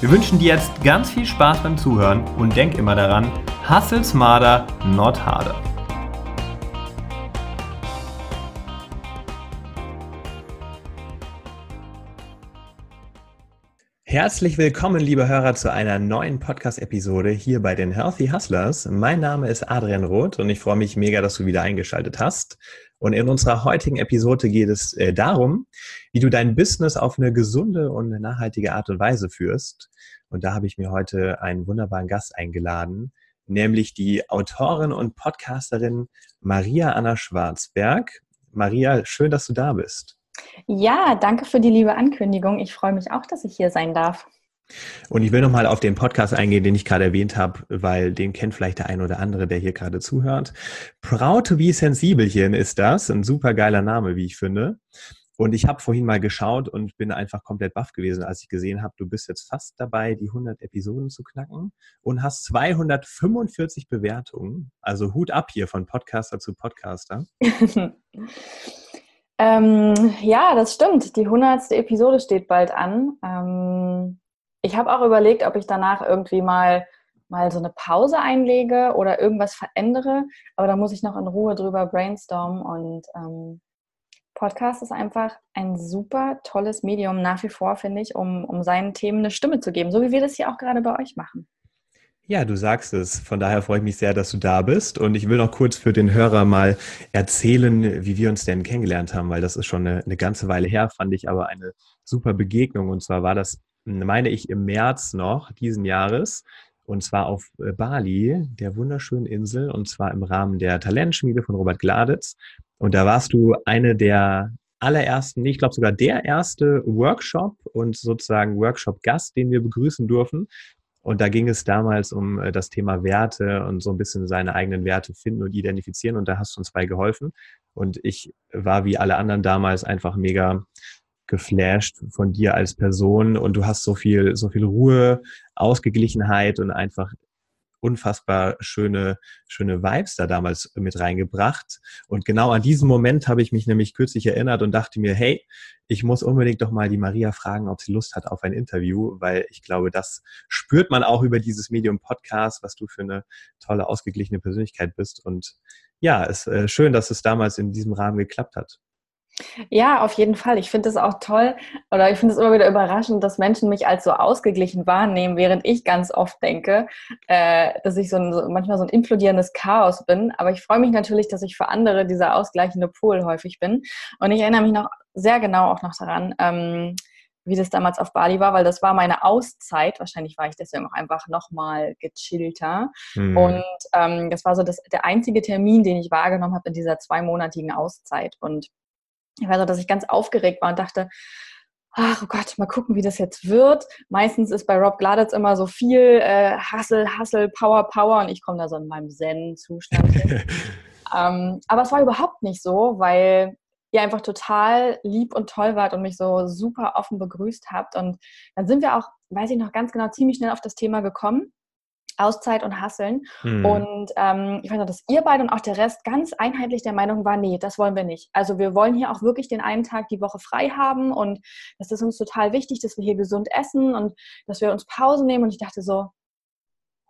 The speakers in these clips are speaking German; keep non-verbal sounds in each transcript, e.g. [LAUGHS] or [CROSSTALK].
Wir wünschen dir jetzt ganz viel Spaß beim Zuhören und denk immer daran, hustle smarter, not harder. Herzlich willkommen, liebe Hörer, zu einer neuen Podcast-Episode hier bei den Healthy Hustlers. Mein Name ist Adrian Roth und ich freue mich mega, dass du wieder eingeschaltet hast. Und in unserer heutigen Episode geht es äh, darum, wie du dein Business auf eine gesunde und nachhaltige Art und Weise führst. Und da habe ich mir heute einen wunderbaren Gast eingeladen, nämlich die Autorin und Podcasterin Maria Anna Schwarzberg. Maria, schön, dass du da bist. Ja, danke für die liebe Ankündigung. Ich freue mich auch, dass ich hier sein darf. Und ich will nochmal auf den Podcast eingehen, den ich gerade erwähnt habe, weil den kennt vielleicht der ein oder andere, der hier gerade zuhört. Proud to be Sensibelchen ist das. Ein super geiler Name, wie ich finde. Und ich habe vorhin mal geschaut und bin einfach komplett baff gewesen, als ich gesehen habe, du bist jetzt fast dabei, die 100 Episoden zu knacken und hast 245 Bewertungen. Also Hut ab hier von Podcaster zu Podcaster. [LAUGHS] ähm, ja, das stimmt. Die 100. Episode steht bald an. Ähm, ich habe auch überlegt, ob ich danach irgendwie mal mal so eine Pause einlege oder irgendwas verändere, aber da muss ich noch in Ruhe drüber brainstormen und ähm, Podcast ist einfach ein super tolles Medium nach wie vor, finde ich, um, um seinen Themen eine Stimme zu geben, so wie wir das hier auch gerade bei euch machen. Ja, du sagst es. Von daher freue ich mich sehr, dass du da bist. Und ich will noch kurz für den Hörer mal erzählen, wie wir uns denn kennengelernt haben, weil das ist schon eine, eine ganze Weile her, fand ich aber eine super Begegnung. Und zwar war das, meine ich, im März noch diesen Jahres. Und zwar auf äh, Bali, der wunderschönen Insel, und zwar im Rahmen der Talentschmiede von Robert Gladitz. Und da warst du eine der allerersten, ich glaube sogar der erste Workshop und sozusagen Workshop-Gast, den wir begrüßen dürfen. Und da ging es damals um äh, das Thema Werte und so ein bisschen seine eigenen Werte finden und identifizieren. Und da hast du uns bei geholfen. Und ich war wie alle anderen damals einfach mega geflasht von dir als Person. Und du hast so viel, so viel Ruhe, Ausgeglichenheit und einfach unfassbar schöne, schöne Vibes da damals mit reingebracht. Und genau an diesen Moment habe ich mich nämlich kürzlich erinnert und dachte mir, hey, ich muss unbedingt doch mal die Maria fragen, ob sie Lust hat auf ein Interview, weil ich glaube, das spürt man auch über dieses Medium Podcast, was du für eine tolle, ausgeglichene Persönlichkeit bist. Und ja, es ist äh, schön, dass es damals in diesem Rahmen geklappt hat. Ja, auf jeden Fall. Ich finde es auch toll oder ich finde es immer wieder überraschend, dass Menschen mich als so ausgeglichen wahrnehmen, während ich ganz oft denke, äh, dass ich so, ein, so manchmal so ein implodierendes Chaos bin. Aber ich freue mich natürlich, dass ich für andere dieser ausgleichende Pol häufig bin. Und ich erinnere mich noch sehr genau auch noch daran, ähm, wie das damals auf Bali war, weil das war meine Auszeit. Wahrscheinlich war ich deswegen auch einfach nochmal gechillter. Mhm. Und ähm, das war so das, der einzige Termin, den ich wahrgenommen habe in dieser zweimonatigen Auszeit. Und ich weiß auch, dass ich ganz aufgeregt war und dachte, ach oh Gott, mal gucken, wie das jetzt wird. Meistens ist bei Rob Gladitz immer so viel äh, Hustle, Hustle, Power, Power und ich komme da so in meinem Zen-Zustand hin. [LAUGHS] ähm, aber es war überhaupt nicht so, weil ihr einfach total lieb und toll wart und mich so super offen begrüßt habt. Und dann sind wir auch, weiß ich noch ganz genau, ziemlich schnell auf das Thema gekommen. Auszeit und Hasseln. Mhm. Und ähm, ich weiß noch, dass ihr beide und auch der Rest ganz einheitlich der Meinung war, nee, das wollen wir nicht. Also wir wollen hier auch wirklich den einen Tag die Woche frei haben und das ist uns total wichtig, dass wir hier gesund essen und dass wir uns Pause nehmen. Und ich dachte so,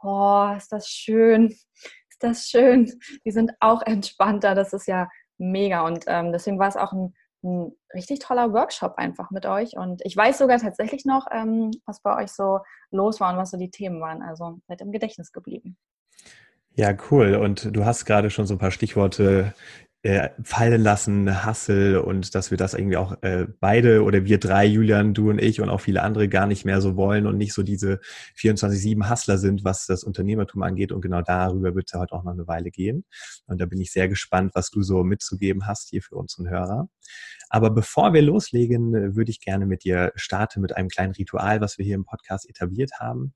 oh, ist das schön, ist das schön. Die sind auch entspannter, das ist ja mega. Und ähm, deswegen war es auch ein ein richtig toller Workshop einfach mit euch. Und ich weiß sogar tatsächlich noch, ähm, was bei euch so los war und was so die Themen waren. Also seid im Gedächtnis geblieben. Ja, cool. Und du hast gerade schon so ein paar Stichworte äh, fallen lassen, Hassel und dass wir das irgendwie auch äh, beide oder wir drei, Julian, du und ich und auch viele andere gar nicht mehr so wollen und nicht so diese 24-7 Hassler sind, was das Unternehmertum angeht. Und genau darüber wird es ja heute auch noch eine Weile gehen. Und da bin ich sehr gespannt, was du so mitzugeben hast hier für unseren Hörer. Aber bevor wir loslegen, würde ich gerne mit dir starten mit einem kleinen Ritual, was wir hier im Podcast etabliert haben.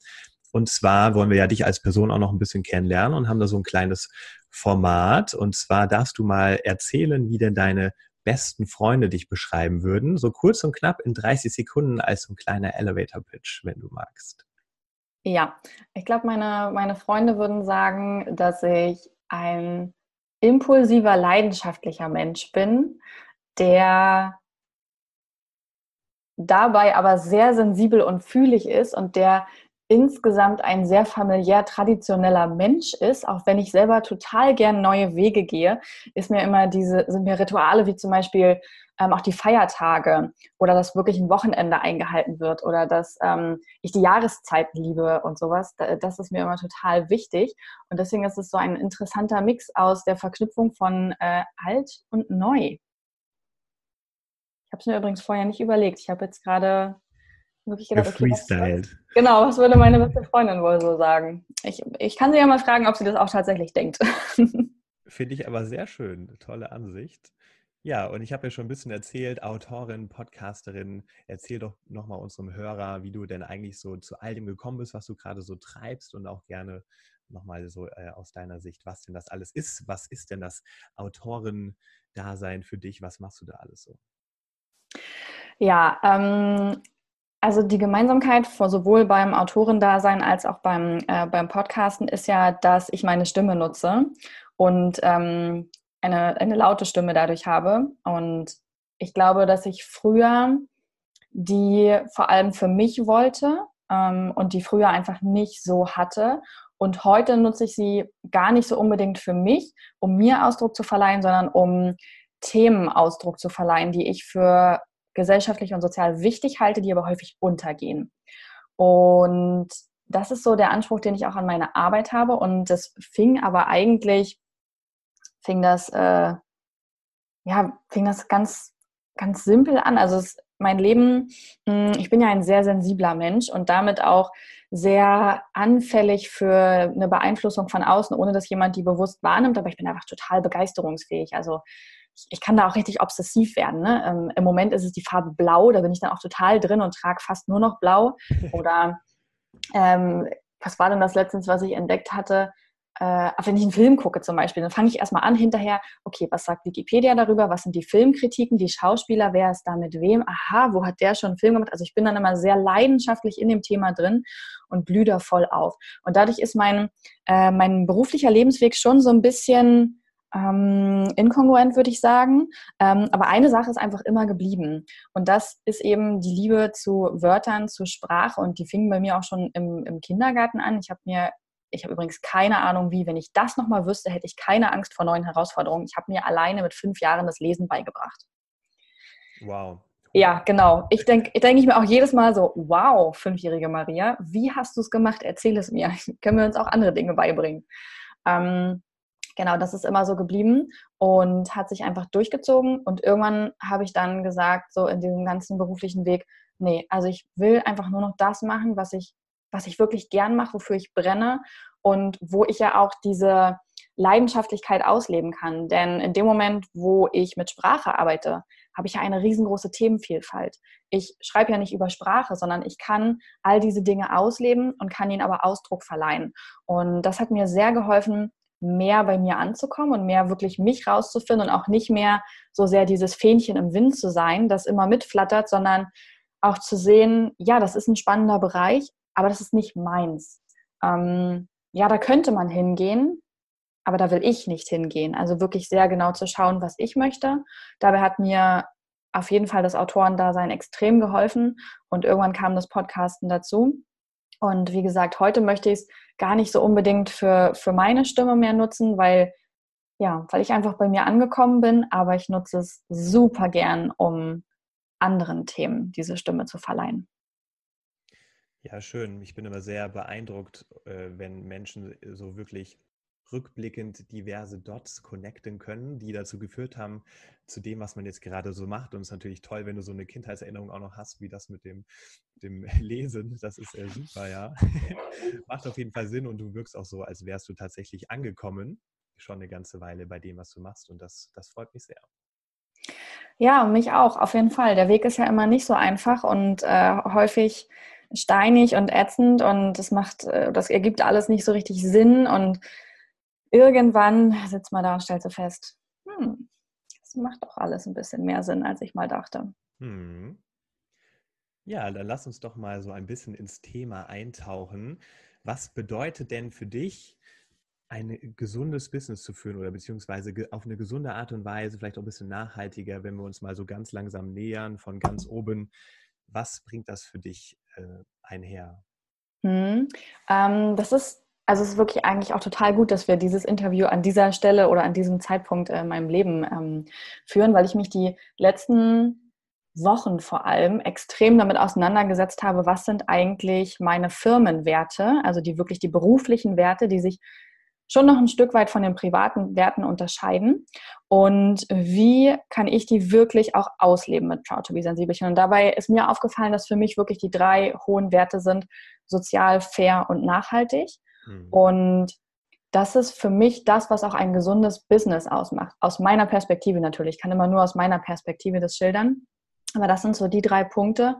Und zwar wollen wir ja dich als Person auch noch ein bisschen kennenlernen und haben da so ein kleines Format. Und zwar darfst du mal erzählen, wie denn deine besten Freunde dich beschreiben würden. So kurz und knapp in 30 Sekunden als so ein kleiner Elevator-Pitch, wenn du magst. Ja, ich glaube, meine, meine Freunde würden sagen, dass ich ein impulsiver, leidenschaftlicher Mensch bin, der dabei aber sehr sensibel und fühlig ist und der insgesamt ein sehr familiär traditioneller Mensch ist, auch wenn ich selber total gern neue Wege gehe, ist mir immer diese, sind mir Rituale wie zum Beispiel ähm, auch die Feiertage oder dass wirklich ein Wochenende eingehalten wird oder dass ähm, ich die Jahreszeit liebe und sowas, das ist mir immer total wichtig. Und deswegen ist es so ein interessanter Mix aus der Verknüpfung von äh, alt und neu. Ich habe es mir übrigens vorher nicht überlegt. Ich habe jetzt gerade wirklich gedacht, okay, was, genau, was würde meine beste Freundin wohl so sagen? Ich, ich kann sie ja mal fragen, ob sie das auch tatsächlich denkt. [LAUGHS] Finde ich aber sehr schön. Tolle Ansicht. Ja, und ich habe ja schon ein bisschen erzählt, Autorin, Podcasterin, erzähl doch nochmal unserem Hörer, wie du denn eigentlich so zu all dem gekommen bist, was du gerade so treibst und auch gerne nochmal so äh, aus deiner Sicht, was denn das alles ist. Was ist denn das Autoren-Dasein für dich? Was machst du da alles so? Ja, ähm, also die Gemeinsamkeit sowohl beim Autorendasein als auch beim, äh, beim Podcasten ist ja, dass ich meine Stimme nutze und ähm, eine, eine laute Stimme dadurch habe. Und ich glaube, dass ich früher die vor allem für mich wollte ähm, und die früher einfach nicht so hatte. Und heute nutze ich sie gar nicht so unbedingt für mich, um mir Ausdruck zu verleihen, sondern um Themen Ausdruck zu verleihen, die ich für gesellschaftlich und sozial wichtig halte, die aber häufig untergehen. Und das ist so der Anspruch, den ich auch an meine Arbeit habe. Und das fing aber eigentlich, fing das, äh, ja, fing das ganz, ganz simpel an. Also es, mein Leben, hm, ich bin ja ein sehr sensibler Mensch und damit auch sehr anfällig für eine Beeinflussung von außen, ohne dass jemand die bewusst wahrnimmt. Aber ich bin einfach total begeisterungsfähig. Also ich, kann da auch richtig obsessiv werden. Ne? Ähm, Im Moment ist es die Farbe Blau, da bin ich dann auch total drin und trage fast nur noch Blau. [LAUGHS] Oder ähm, was war denn das letztens, was ich entdeckt hatte? Äh, wenn ich einen Film gucke zum Beispiel, dann fange ich erstmal an hinterher, okay, was sagt Wikipedia darüber, was sind die Filmkritiken, die Schauspieler, wer ist da mit wem, aha, wo hat der schon einen Film gemacht? Also ich bin dann immer sehr leidenschaftlich in dem Thema drin und blühe da voll auf. Und dadurch ist mein, äh, mein beruflicher Lebensweg schon so ein bisschen ähm, inkongruent, würde ich sagen. Ähm, aber eine Sache ist einfach immer geblieben. Und das ist eben die Liebe zu Wörtern, zu Sprache. Und die fing bei mir auch schon im, im Kindergarten an. Ich habe mir ich habe übrigens keine Ahnung, wie. Wenn ich das nochmal wüsste, hätte ich keine Angst vor neuen Herausforderungen. Ich habe mir alleine mit fünf Jahren das Lesen beigebracht. Wow. Ja, genau. Ich denke denk ich mir auch jedes Mal so, wow, fünfjährige Maria, wie hast du es gemacht? Erzähl es mir. [LAUGHS] Können wir uns auch andere Dinge beibringen? Ähm, genau, das ist immer so geblieben und hat sich einfach durchgezogen. Und irgendwann habe ich dann gesagt, so in diesem ganzen beruflichen Weg, nee, also ich will einfach nur noch das machen, was ich, was ich wirklich gern mache, wofür ich brenne und wo ich ja auch diese Leidenschaftlichkeit ausleben kann. Denn in dem Moment, wo ich mit Sprache arbeite, habe ich ja eine riesengroße Themenvielfalt. Ich schreibe ja nicht über Sprache, sondern ich kann all diese Dinge ausleben und kann ihnen aber Ausdruck verleihen. Und das hat mir sehr geholfen, mehr bei mir anzukommen und mehr wirklich mich rauszufinden und auch nicht mehr so sehr dieses Fähnchen im Wind zu sein, das immer mitflattert, sondern auch zu sehen, ja, das ist ein spannender Bereich, aber das ist nicht meins. Ähm, ja, da könnte man hingehen, aber da will ich nicht hingehen. Also wirklich sehr genau zu schauen, was ich möchte. Dabei hat mir auf jeden Fall das Autorendasein extrem geholfen und irgendwann kam das Podcasten dazu. Und wie gesagt, heute möchte ich es gar nicht so unbedingt für, für meine Stimme mehr nutzen, weil, ja, weil ich einfach bei mir angekommen bin, aber ich nutze es super gern, um anderen Themen diese Stimme zu verleihen. Ja, schön. Ich bin immer sehr beeindruckt, äh, wenn Menschen so wirklich rückblickend diverse Dots connecten können, die dazu geführt haben, zu dem, was man jetzt gerade so macht. Und es ist natürlich toll, wenn du so eine Kindheitserinnerung auch noch hast, wie das mit dem, dem [LAUGHS] Lesen. Das ist äh, super, ja. [LAUGHS] Macht auf jeden Fall Sinn und du wirkst auch so, als wärst du tatsächlich angekommen, schon eine ganze Weile bei dem, was du machst. Und das, das freut mich sehr. Ja, mich auch, auf jeden Fall. Der Weg ist ja immer nicht so einfach und äh, häufig steinig und ätzend und das macht, äh, das ergibt alles nicht so richtig Sinn und irgendwann sitzt man da und stellt so fest, hm, das macht doch alles ein bisschen mehr Sinn, als ich mal dachte. Hm. Ja, dann lass uns doch mal so ein bisschen ins Thema eintauchen. Was bedeutet denn für dich, ein gesundes Business zu führen oder beziehungsweise auf eine gesunde Art und Weise, vielleicht auch ein bisschen nachhaltiger, wenn wir uns mal so ganz langsam nähern von ganz oben. Was bringt das für dich äh, einher? Hm, ähm, das ist also es ist wirklich eigentlich auch total gut, dass wir dieses Interview an dieser Stelle oder an diesem Zeitpunkt in meinem Leben ähm, führen, weil ich mich die letzten Wochen vor allem extrem damit auseinandergesetzt habe, was sind eigentlich meine Firmenwerte, also die wirklich die beruflichen Werte, die sich schon noch ein Stück weit von den privaten Werten unterscheiden. Und wie kann ich die wirklich auch ausleben mit Proud to be Sensibelchen? Und dabei ist mir aufgefallen, dass für mich wirklich die drei hohen Werte sind, sozial, fair und nachhaltig. Mhm. Und das ist für mich das, was auch ein gesundes Business ausmacht. Aus meiner Perspektive natürlich. Ich kann immer nur aus meiner Perspektive das schildern. Aber das sind so die drei Punkte,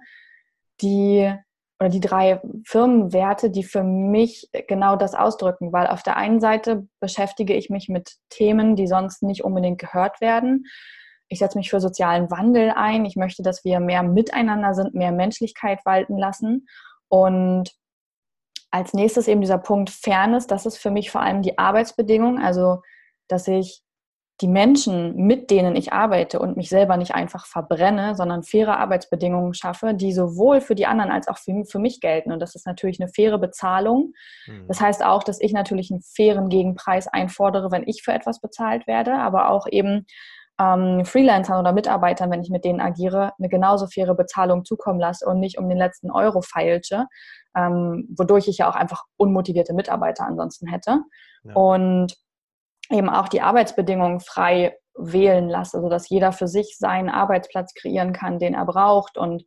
die oder die drei Firmenwerte, die für mich genau das ausdrücken, weil auf der einen Seite beschäftige ich mich mit Themen, die sonst nicht unbedingt gehört werden. Ich setze mich für sozialen Wandel ein. Ich möchte, dass wir mehr miteinander sind, mehr Menschlichkeit walten lassen. Und als nächstes eben dieser Punkt Fairness. Das ist für mich vor allem die Arbeitsbedingung, also dass ich die Menschen, mit denen ich arbeite und mich selber nicht einfach verbrenne, sondern faire Arbeitsbedingungen schaffe, die sowohl für die anderen als auch für, für mich gelten. Und das ist natürlich eine faire Bezahlung. Mhm. Das heißt auch, dass ich natürlich einen fairen Gegenpreis einfordere, wenn ich für etwas bezahlt werde, aber auch eben ähm, Freelancern oder Mitarbeitern, wenn ich mit denen agiere, eine genauso faire Bezahlung zukommen lasse und nicht um den letzten Euro feilsche, ähm, wodurch ich ja auch einfach unmotivierte Mitarbeiter ansonsten hätte. Ja. Und eben auch die Arbeitsbedingungen frei wählen lasse, sodass jeder für sich seinen Arbeitsplatz kreieren kann, den er braucht und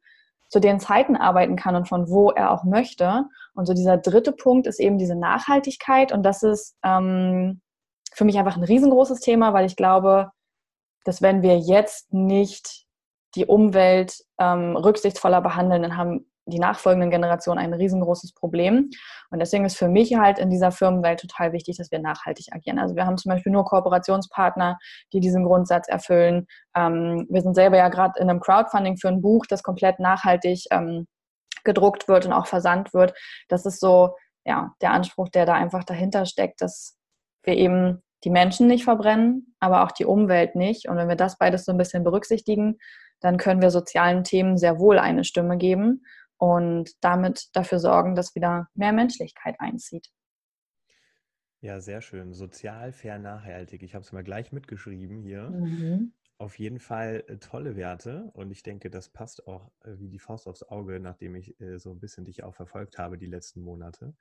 zu den Zeiten arbeiten kann und von wo er auch möchte. Und so dieser dritte Punkt ist eben diese Nachhaltigkeit und das ist ähm, für mich einfach ein riesengroßes Thema, weil ich glaube, dass wenn wir jetzt nicht die Umwelt ähm, rücksichtsvoller behandeln, dann haben die nachfolgenden Generationen ein riesengroßes Problem. Und deswegen ist für mich halt in dieser Firmenwelt total wichtig, dass wir nachhaltig agieren. Also wir haben zum Beispiel nur Kooperationspartner, die diesen Grundsatz erfüllen. Ähm, wir sind selber ja gerade in einem Crowdfunding für ein Buch, das komplett nachhaltig ähm, gedruckt wird und auch versandt wird. Das ist so ja, der Anspruch, der da einfach dahinter steckt, dass wir eben die Menschen nicht verbrennen, aber auch die Umwelt nicht. Und wenn wir das beides so ein bisschen berücksichtigen, dann können wir sozialen Themen sehr wohl eine Stimme geben und damit dafür sorgen, dass wieder mehr Menschlichkeit einzieht. Ja, sehr schön. Sozial, fair, nachhaltig. Ich habe es mal gleich mitgeschrieben hier. Mhm. Auf jeden Fall äh, tolle Werte und ich denke, das passt auch äh, wie die Faust aufs Auge, nachdem ich äh, so ein bisschen dich auch verfolgt habe die letzten Monate.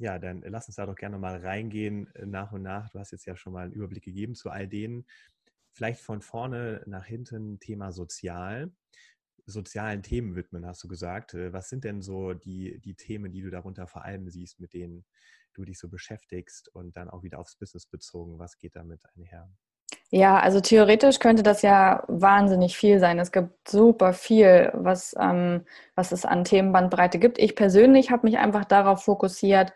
Ja, dann lass uns da doch gerne mal reingehen äh, nach und nach. Du hast jetzt ja schon mal einen Überblick gegeben zu all denen. Vielleicht von vorne nach hinten Thema Sozial. Sozialen Themen widmen, hast du gesagt. Äh, was sind denn so die, die Themen, die du darunter vor allem siehst, mit denen du dich so beschäftigst und dann auch wieder aufs Business bezogen? Was geht damit einher? Ja, also theoretisch könnte das ja wahnsinnig viel sein. Es gibt super viel, was, ähm, was es an Themenbandbreite gibt. Ich persönlich habe mich einfach darauf fokussiert,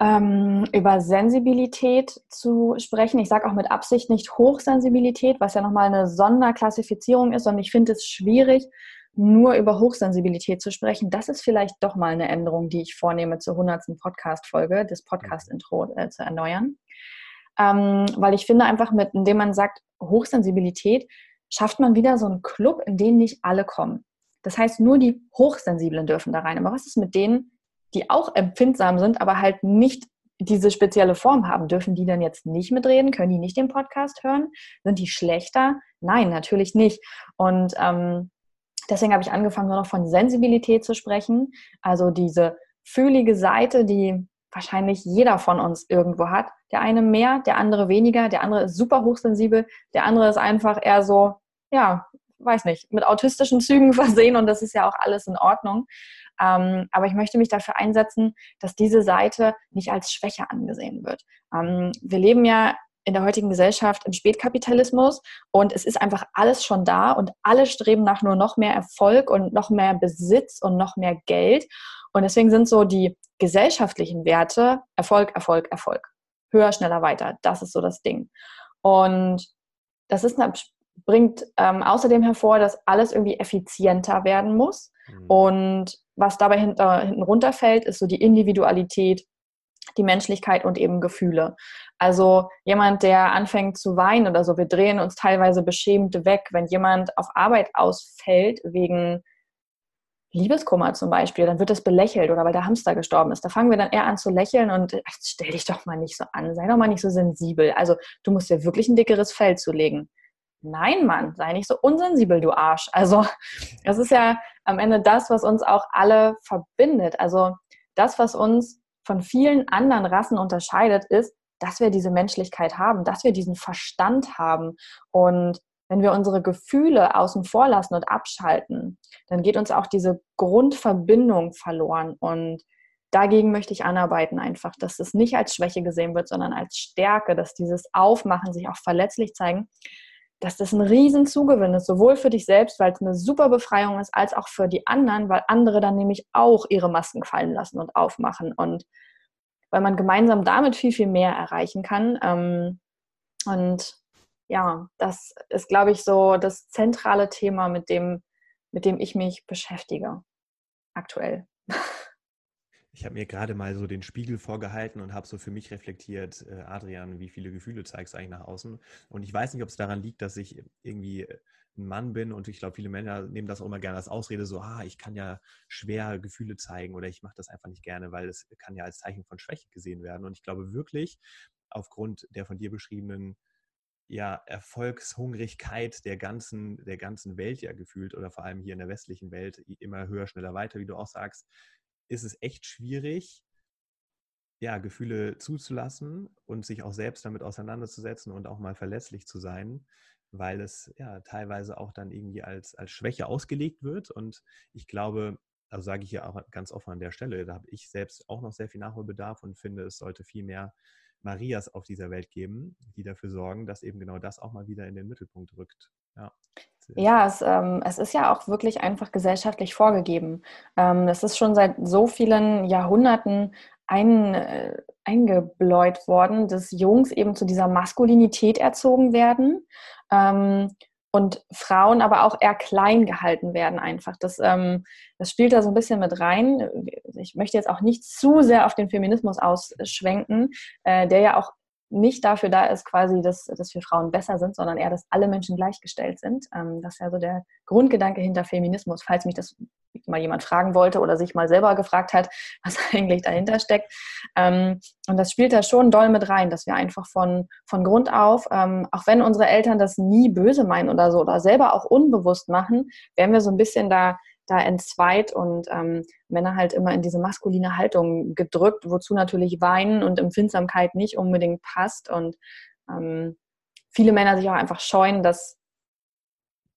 ähm, über Sensibilität zu sprechen. Ich sage auch mit Absicht nicht Hochsensibilität, was ja nochmal eine Sonderklassifizierung ist, sondern ich finde es schwierig, nur über Hochsensibilität zu sprechen. Das ist vielleicht doch mal eine Änderung, die ich vornehme zur 100. Podcast-Folge, das Podcast-Intro äh, zu erneuern ähm, weil ich finde einfach, mit, indem man sagt Hochsensibilität, schafft man wieder so einen Club, in den nicht alle kommen. Das heißt, nur die Hochsensiblen dürfen da rein. Aber was ist mit denen, die auch empfindsam sind, aber halt nicht diese spezielle Form haben? Dürfen die dann jetzt nicht mitreden? Können die nicht den Podcast hören? Sind die schlechter? Nein, natürlich nicht. Und ähm, deswegen habe ich angefangen, nur noch von Sensibilität zu sprechen. Also diese fühlige Seite, die wahrscheinlich jeder von uns irgendwo hat. Der eine mehr, der andere weniger, der andere ist super hochsensibel, der andere ist einfach eher so, ja, weiß nicht, mit autistischen Zügen [LAUGHS] versehen und das ist ja auch alles in Ordnung. Ähm, aber ich möchte mich dafür einsetzen, dass diese Seite nicht als Schwäche angesehen wird. Ähm, wir leben ja in der heutigen Gesellschaft im Spätkapitalismus und es ist einfach alles schon da und alle streben nach nur noch mehr Erfolg und noch mehr Besitz und noch mehr Geld. Und deswegen sind so die gesellschaftlichen Werte Erfolg, Erfolg, Erfolg. Höher, schneller, weiter. Das ist so das Ding. Und das ist eine, bringt ähm, außerdem hervor, dass alles irgendwie effizienter werden muss. Mhm. Und was dabei hinter, hinten runterfällt, ist so die Individualität, die Menschlichkeit und eben Gefühle. Also jemand, der anfängt zu weinen oder so, wir drehen uns teilweise beschämt weg, wenn jemand auf Arbeit ausfällt wegen Liebeskummer zum Beispiel, dann wird das belächelt oder weil der Hamster gestorben ist. Da fangen wir dann eher an zu lächeln und ach, stell dich doch mal nicht so an, sei doch mal nicht so sensibel. Also du musst dir wirklich ein dickeres Fell zulegen. Nein, Mann, sei nicht so unsensibel, du Arsch. Also das ist ja am Ende das, was uns auch alle verbindet. Also das, was uns von vielen anderen Rassen unterscheidet, ist, dass wir diese Menschlichkeit haben, dass wir diesen Verstand haben. Und wenn wir unsere Gefühle außen vor lassen und abschalten, dann geht uns auch diese Grundverbindung verloren. Und dagegen möchte ich anarbeiten einfach, dass es nicht als Schwäche gesehen wird, sondern als Stärke, dass dieses Aufmachen, sich auch verletzlich zeigen, dass das ein Riesenzugewinn ist, sowohl für dich selbst, weil es eine super Befreiung ist, als auch für die anderen, weil andere dann nämlich auch ihre Masken fallen lassen und aufmachen und weil man gemeinsam damit viel, viel mehr erreichen kann. Ähm, und ja, das ist, glaube ich, so das zentrale Thema, mit dem, mit dem ich mich beschäftige aktuell. [LAUGHS] Ich habe mir gerade mal so den Spiegel vorgehalten und habe so für mich reflektiert, äh, Adrian, wie viele Gefühle zeigst du eigentlich nach außen? Und ich weiß nicht, ob es daran liegt, dass ich irgendwie ein Mann bin und ich glaube, viele Männer nehmen das auch immer gerne als Ausrede, so, ah, ich kann ja schwer Gefühle zeigen oder ich mache das einfach nicht gerne, weil es kann ja als Zeichen von Schwäche gesehen werden. Und ich glaube wirklich, aufgrund der von dir beschriebenen ja, Erfolgshungrigkeit der ganzen, der ganzen Welt ja gefühlt oder vor allem hier in der westlichen Welt immer höher, schneller, weiter, wie du auch sagst, ist es echt schwierig, ja, Gefühle zuzulassen und sich auch selbst damit auseinanderzusetzen und auch mal verlässlich zu sein, weil es ja teilweise auch dann irgendwie als, als Schwäche ausgelegt wird. Und ich glaube, also sage ich ja auch ganz offen an der Stelle, da habe ich selbst auch noch sehr viel Nachholbedarf und finde, es sollte viel mehr Marias auf dieser Welt geben, die dafür sorgen, dass eben genau das auch mal wieder in den Mittelpunkt rückt. Ja. Ja, es, ähm, es, ist ja auch wirklich einfach gesellschaftlich vorgegeben. Ähm, das ist schon seit so vielen Jahrhunderten ein, äh, eingebläut worden, dass Jungs eben zu dieser Maskulinität erzogen werden ähm, und Frauen aber auch eher klein gehalten werden einfach. Das, ähm, das spielt da so ein bisschen mit rein. Ich möchte jetzt auch nicht zu sehr auf den Feminismus ausschwenken, äh, der ja auch nicht dafür da ist, quasi, dass, dass wir Frauen besser sind, sondern eher, dass alle Menschen gleichgestellt sind. Ähm, das ist ja so der Grundgedanke hinter Feminismus, falls mich das mal jemand fragen wollte oder sich mal selber gefragt hat, [LAUGHS] was eigentlich dahinter steckt. Ähm, und das spielt da schon doll mit rein, dass wir einfach von, von Grund auf, ähm, auch wenn unsere Eltern das nie böse meinen oder so oder selber auch unbewusst machen, werden wir so ein bisschen da da entzweit und ähm, Männer halt immer in diese maskuline Haltung gedrückt, wozu natürlich Weinen und Empfindsamkeit nicht unbedingt passt und ähm, viele Männer sich auch einfach scheuen, dass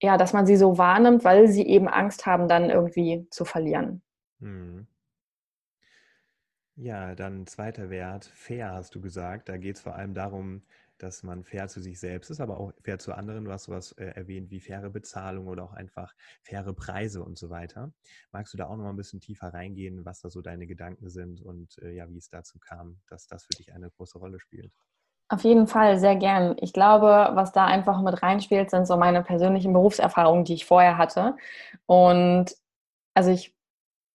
ja, dass man sie so wahrnimmt, weil sie eben Angst haben, dann irgendwie zu verlieren. Hm. Ja, dann zweiter Wert, fair hast du gesagt. Da geht es vor allem darum, dass man fair zu sich selbst ist, aber auch fair zu anderen. Du hast sowas äh, erwähnt wie faire Bezahlung oder auch einfach faire Preise und so weiter. Magst du da auch noch mal ein bisschen tiefer reingehen, was da so deine Gedanken sind und äh, ja, wie es dazu kam, dass das für dich eine große Rolle spielt? Auf jeden Fall, sehr gern. Ich glaube, was da einfach mit reinspielt, sind so meine persönlichen Berufserfahrungen, die ich vorher hatte. Und also ich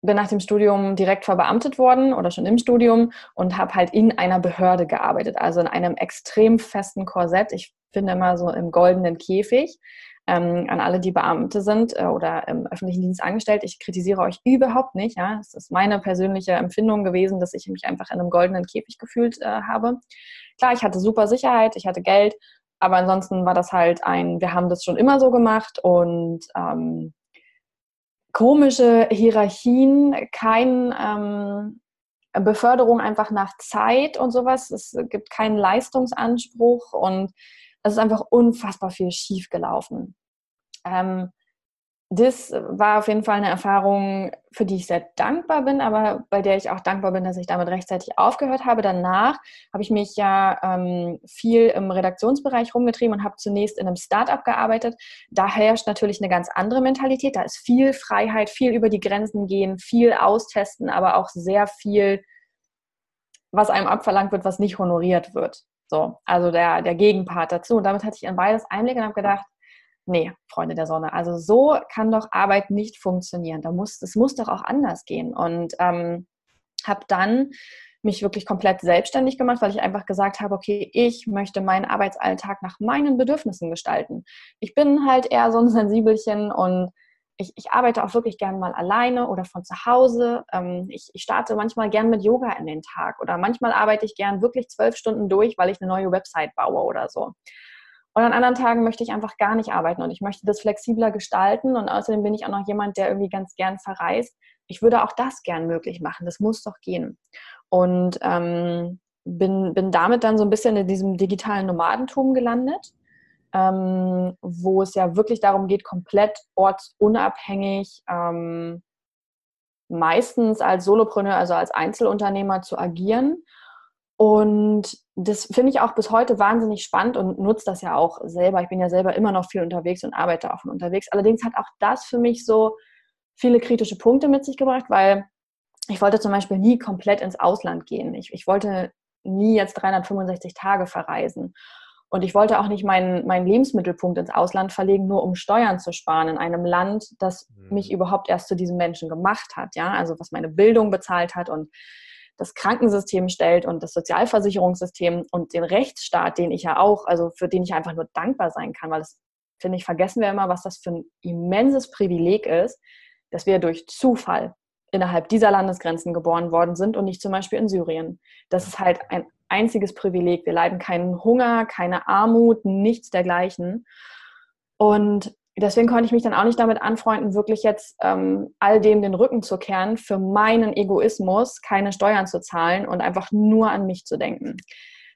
bin nach dem Studium direkt verbeamtet worden oder schon im Studium und habe halt in einer Behörde gearbeitet, also in einem extrem festen Korsett. Ich finde immer so im goldenen Käfig. Ähm, an alle, die Beamte sind äh, oder im öffentlichen Dienst angestellt. Ich kritisiere euch überhaupt nicht. Ja, es ist meine persönliche Empfindung gewesen, dass ich mich einfach in einem goldenen Käfig gefühlt äh, habe. Klar, ich hatte super Sicherheit, ich hatte Geld, aber ansonsten war das halt ein, wir haben das schon immer so gemacht und ähm, komische Hierarchien, kein ähm, Beförderung einfach nach Zeit und sowas. Es gibt keinen Leistungsanspruch und es ist einfach unfassbar viel schief gelaufen. Ähm, das war auf jeden Fall eine Erfahrung, für die ich sehr dankbar bin, aber bei der ich auch dankbar bin, dass ich damit rechtzeitig aufgehört habe. Danach habe ich mich ja ähm, viel im Redaktionsbereich rumgetrieben und habe zunächst in einem Startup gearbeitet. Da herrscht natürlich eine ganz andere Mentalität. Da ist viel Freiheit, viel über die Grenzen gehen, viel austesten, aber auch sehr viel, was einem abverlangt wird, was nicht honoriert wird. So, also der, der Gegenpart dazu. Und damit hatte ich in beides Einblick und habe gedacht, nee, Freunde der Sonne, also so kann doch Arbeit nicht funktionieren. Da muss, es muss doch auch anders gehen. Und ähm, habe dann mich wirklich komplett selbstständig gemacht, weil ich einfach gesagt habe, okay, ich möchte meinen Arbeitsalltag nach meinen Bedürfnissen gestalten. Ich bin halt eher so ein [LAUGHS] Sensibelchen und ich, ich arbeite auch wirklich gerne mal alleine oder von zu Hause. Ähm, ich, ich starte manchmal gern mit Yoga in den Tag oder manchmal arbeite ich gern wirklich zwölf Stunden durch, weil ich eine neue Website baue oder so. Und an anderen Tagen möchte ich einfach gar nicht arbeiten und ich möchte das flexibler gestalten. Und außerdem bin ich auch noch jemand, der irgendwie ganz gern verreist. Ich würde auch das gern möglich machen. Das muss doch gehen. Und ähm, bin, bin damit dann so ein bisschen in diesem digitalen Nomadentum gelandet, ähm, wo es ja wirklich darum geht, komplett ortsunabhängig, ähm, meistens als Solopreneur, also als Einzelunternehmer zu agieren und das finde ich auch bis heute wahnsinnig spannend und nutze das ja auch selber. Ich bin ja selber immer noch viel unterwegs und arbeite auch von unterwegs. Allerdings hat auch das für mich so viele kritische Punkte mit sich gebracht, weil ich wollte zum Beispiel nie komplett ins Ausland gehen. Ich, ich wollte nie jetzt 365 Tage verreisen. Und ich wollte auch nicht meinen, meinen Lebensmittelpunkt ins Ausland verlegen, nur um Steuern zu sparen in einem Land, das mhm. mich überhaupt erst zu diesem Menschen gemacht hat. Ja, also was meine Bildung bezahlt hat und das Krankensystem stellt und das Sozialversicherungssystem und den Rechtsstaat, den ich ja auch, also für den ich einfach nur dankbar sein kann, weil das, finde ich, vergessen wir immer, was das für ein immenses Privileg ist, dass wir durch Zufall innerhalb dieser Landesgrenzen geboren worden sind und nicht zum Beispiel in Syrien. Das ist halt ein einziges Privileg. Wir leiden keinen Hunger, keine Armut, nichts dergleichen. Und deswegen konnte ich mich dann auch nicht damit anfreunden, wirklich jetzt ähm, all dem den Rücken zu kehren, für meinen Egoismus keine Steuern zu zahlen und einfach nur an mich zu denken.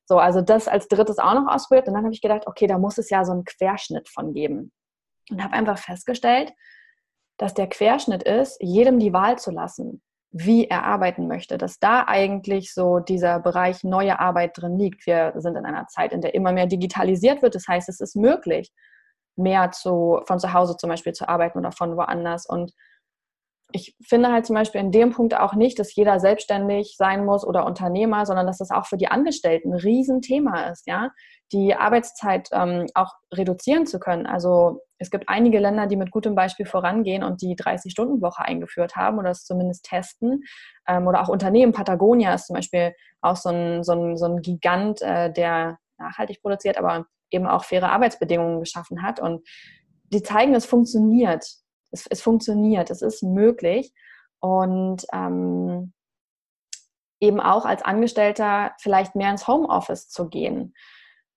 So, also das als drittes auch noch ausprobiert. Und dann habe ich gedacht, okay, da muss es ja so einen Querschnitt von geben. Und habe einfach festgestellt, dass der Querschnitt ist, jedem die Wahl zu lassen, wie er arbeiten möchte, dass da eigentlich so dieser Bereich neue Arbeit drin liegt. Wir sind in einer Zeit, in der immer mehr digitalisiert wird. Das heißt, es ist möglich, mehr zu, von zu Hause zum Beispiel zu arbeiten oder von woanders. Und ich finde halt zum Beispiel in dem Punkt auch nicht, dass jeder selbstständig sein muss oder Unternehmer, sondern dass das auch für die Angestellten ein Riesenthema ist, ja, die Arbeitszeit ähm, auch reduzieren zu können. Also es gibt einige Länder, die mit gutem Beispiel vorangehen und die 30-Stunden-Woche eingeführt haben oder es zumindest testen. Ähm, oder auch Unternehmen, Patagonia ist zum Beispiel auch so ein, so ein, so ein Gigant, äh, der nachhaltig produziert, aber eben auch faire Arbeitsbedingungen geschaffen hat. Und die zeigen, es funktioniert. Es, es funktioniert, es ist möglich. Und ähm, eben auch als Angestellter vielleicht mehr ins Homeoffice zu gehen.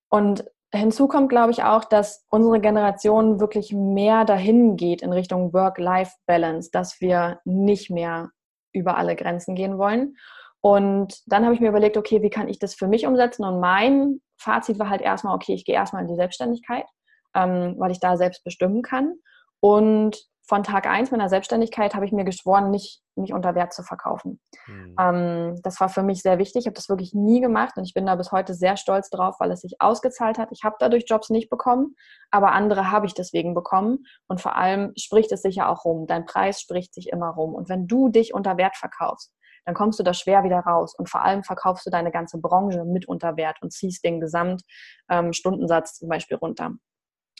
Und hinzu kommt, glaube ich, auch, dass unsere Generation wirklich mehr dahin geht in Richtung Work-Life-Balance, dass wir nicht mehr über alle Grenzen gehen wollen. Und dann habe ich mir überlegt, okay, wie kann ich das für mich umsetzen? Und mein Fazit war halt erstmal, okay, ich gehe erstmal in die Selbstständigkeit, ähm, weil ich da selbst bestimmen kann. Und von Tag eins meiner Selbstständigkeit habe ich mir geschworen, nicht, nicht unter Wert zu verkaufen. Mhm. Ähm, das war für mich sehr wichtig. Ich habe das wirklich nie gemacht und ich bin da bis heute sehr stolz drauf, weil es sich ausgezahlt hat. Ich habe dadurch Jobs nicht bekommen, aber andere habe ich deswegen bekommen. Und vor allem spricht es sich ja auch rum. Dein Preis spricht sich immer rum. Und wenn du dich unter Wert verkaufst, dann kommst du da schwer wieder raus. Und vor allem verkaufst du deine ganze Branche mit unter Wert und ziehst den Gesamtstundensatz ähm, zum Beispiel runter.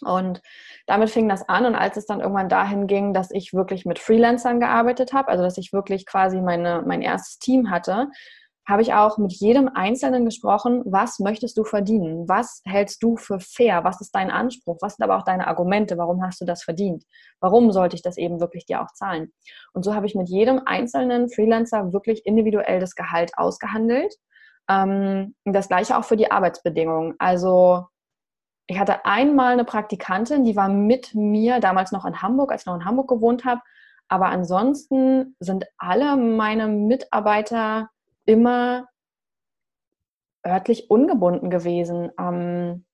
Und damit fing das an. Und als es dann irgendwann dahin ging, dass ich wirklich mit Freelancern gearbeitet habe, also dass ich wirklich quasi meine, mein erstes Team hatte, habe ich auch mit jedem Einzelnen gesprochen, was möchtest du verdienen? Was hältst du für fair? Was ist dein Anspruch? Was sind aber auch deine Argumente? Warum hast du das verdient? Warum sollte ich das eben wirklich dir auch zahlen? Und so habe ich mit jedem einzelnen Freelancer wirklich individuell das Gehalt ausgehandelt. Ähm, das gleiche auch für die Arbeitsbedingungen. Also ich hatte einmal eine Praktikantin, die war mit mir damals noch in Hamburg, als ich noch in Hamburg gewohnt habe. Aber ansonsten sind alle meine Mitarbeiter immer örtlich ungebunden gewesen. Ähm,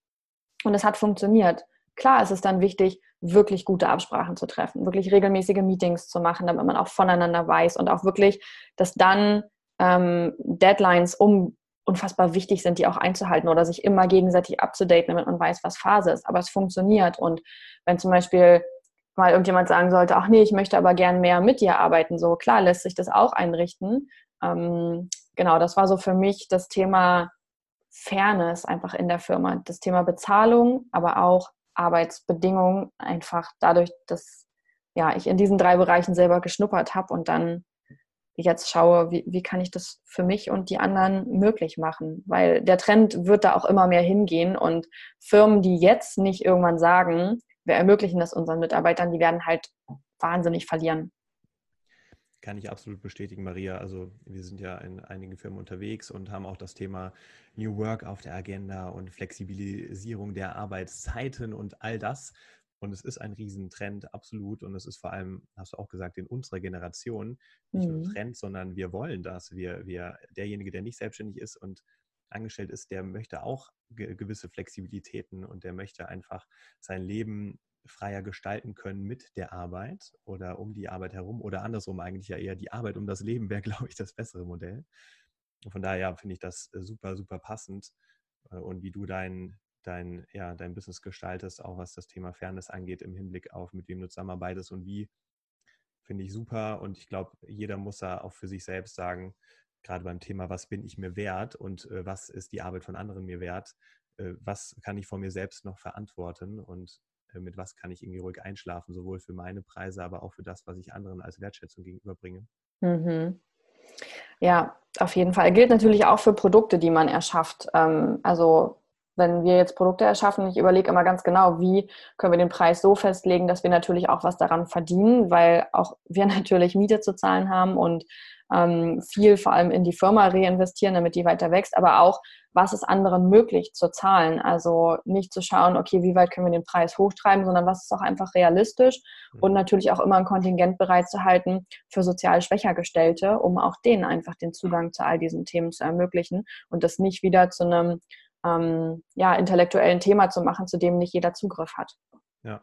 und es hat funktioniert. klar ist es dann wichtig, wirklich gute Absprachen zu treffen, wirklich regelmäßige Meetings zu machen, damit man auch voneinander weiß und auch wirklich, dass dann ähm, Deadlines um unfassbar wichtig sind, die auch einzuhalten oder sich immer gegenseitig abzudaten, damit man weiß, was Phase ist. Aber es funktioniert. Und wenn zum Beispiel mal irgendjemand sagen sollte, ach nee, ich möchte aber gern mehr mit dir arbeiten, so klar lässt sich das auch einrichten. Ähm, genau, das war so für mich das Thema Fairness einfach in der Firma. Das Thema Bezahlung, aber auch Arbeitsbedingungen einfach dadurch, dass ja, ich in diesen drei Bereichen selber geschnuppert habe und dann jetzt schaue, wie, wie kann ich das für mich und die anderen möglich machen. Weil der Trend wird da auch immer mehr hingehen und Firmen, die jetzt nicht irgendwann sagen, wir ermöglichen das unseren Mitarbeitern, die werden halt wahnsinnig verlieren. Kann ich absolut bestätigen, Maria. Also wir sind ja in einigen Firmen unterwegs und haben auch das Thema New Work auf der Agenda und Flexibilisierung der Arbeitszeiten und all das. Und es ist ein Riesentrend, absolut. Und es ist vor allem, hast du auch gesagt, in unserer Generation nicht mhm. nur ein Trend, sondern wir wollen das. Wir, wir, derjenige, der nicht selbstständig ist und angestellt ist, der möchte auch ge gewisse Flexibilitäten und der möchte einfach sein Leben freier gestalten können mit der Arbeit oder um die Arbeit herum oder andersrum eigentlich ja eher die Arbeit um das Leben wäre, [LAUGHS] glaube ich, das bessere Modell. Von daher finde ich das äh, super, super passend äh, und wie du dein, dein, ja, dein Business gestaltest, auch was das Thema Fairness angeht im Hinblick auf, mit wem du zusammenarbeitest und wie, finde ich super. Und ich glaube, jeder muss da auch für sich selbst sagen, gerade beim Thema, was bin ich mir wert und äh, was ist die Arbeit von anderen mir wert, was kann ich von mir selbst noch verantworten und mit was kann ich irgendwie ruhig einschlafen, sowohl für meine Preise, aber auch für das, was ich anderen als Wertschätzung gegenüberbringe. Mhm. Ja, auf jeden Fall. Gilt natürlich auch für Produkte, die man erschafft. Ähm, also wenn wir jetzt Produkte erschaffen, ich überlege immer ganz genau, wie können wir den Preis so festlegen, dass wir natürlich auch was daran verdienen, weil auch wir [LAUGHS] natürlich Miete zu zahlen haben und ähm, viel vor allem in die Firma reinvestieren, damit die weiter wächst, aber auch, was ist anderen möglich zu zahlen. Also nicht zu schauen, okay, wie weit können wir den Preis hochtreiben, sondern was ist auch einfach realistisch mhm. und natürlich auch immer ein Kontingent bereit zu halten für sozial schwächer Gestellte, um auch denen einfach den Zugang zu all diesen Themen zu ermöglichen und das nicht wieder zu einem ähm, ja, intellektuellen Thema zu machen, zu dem nicht jeder Zugriff hat. Ja,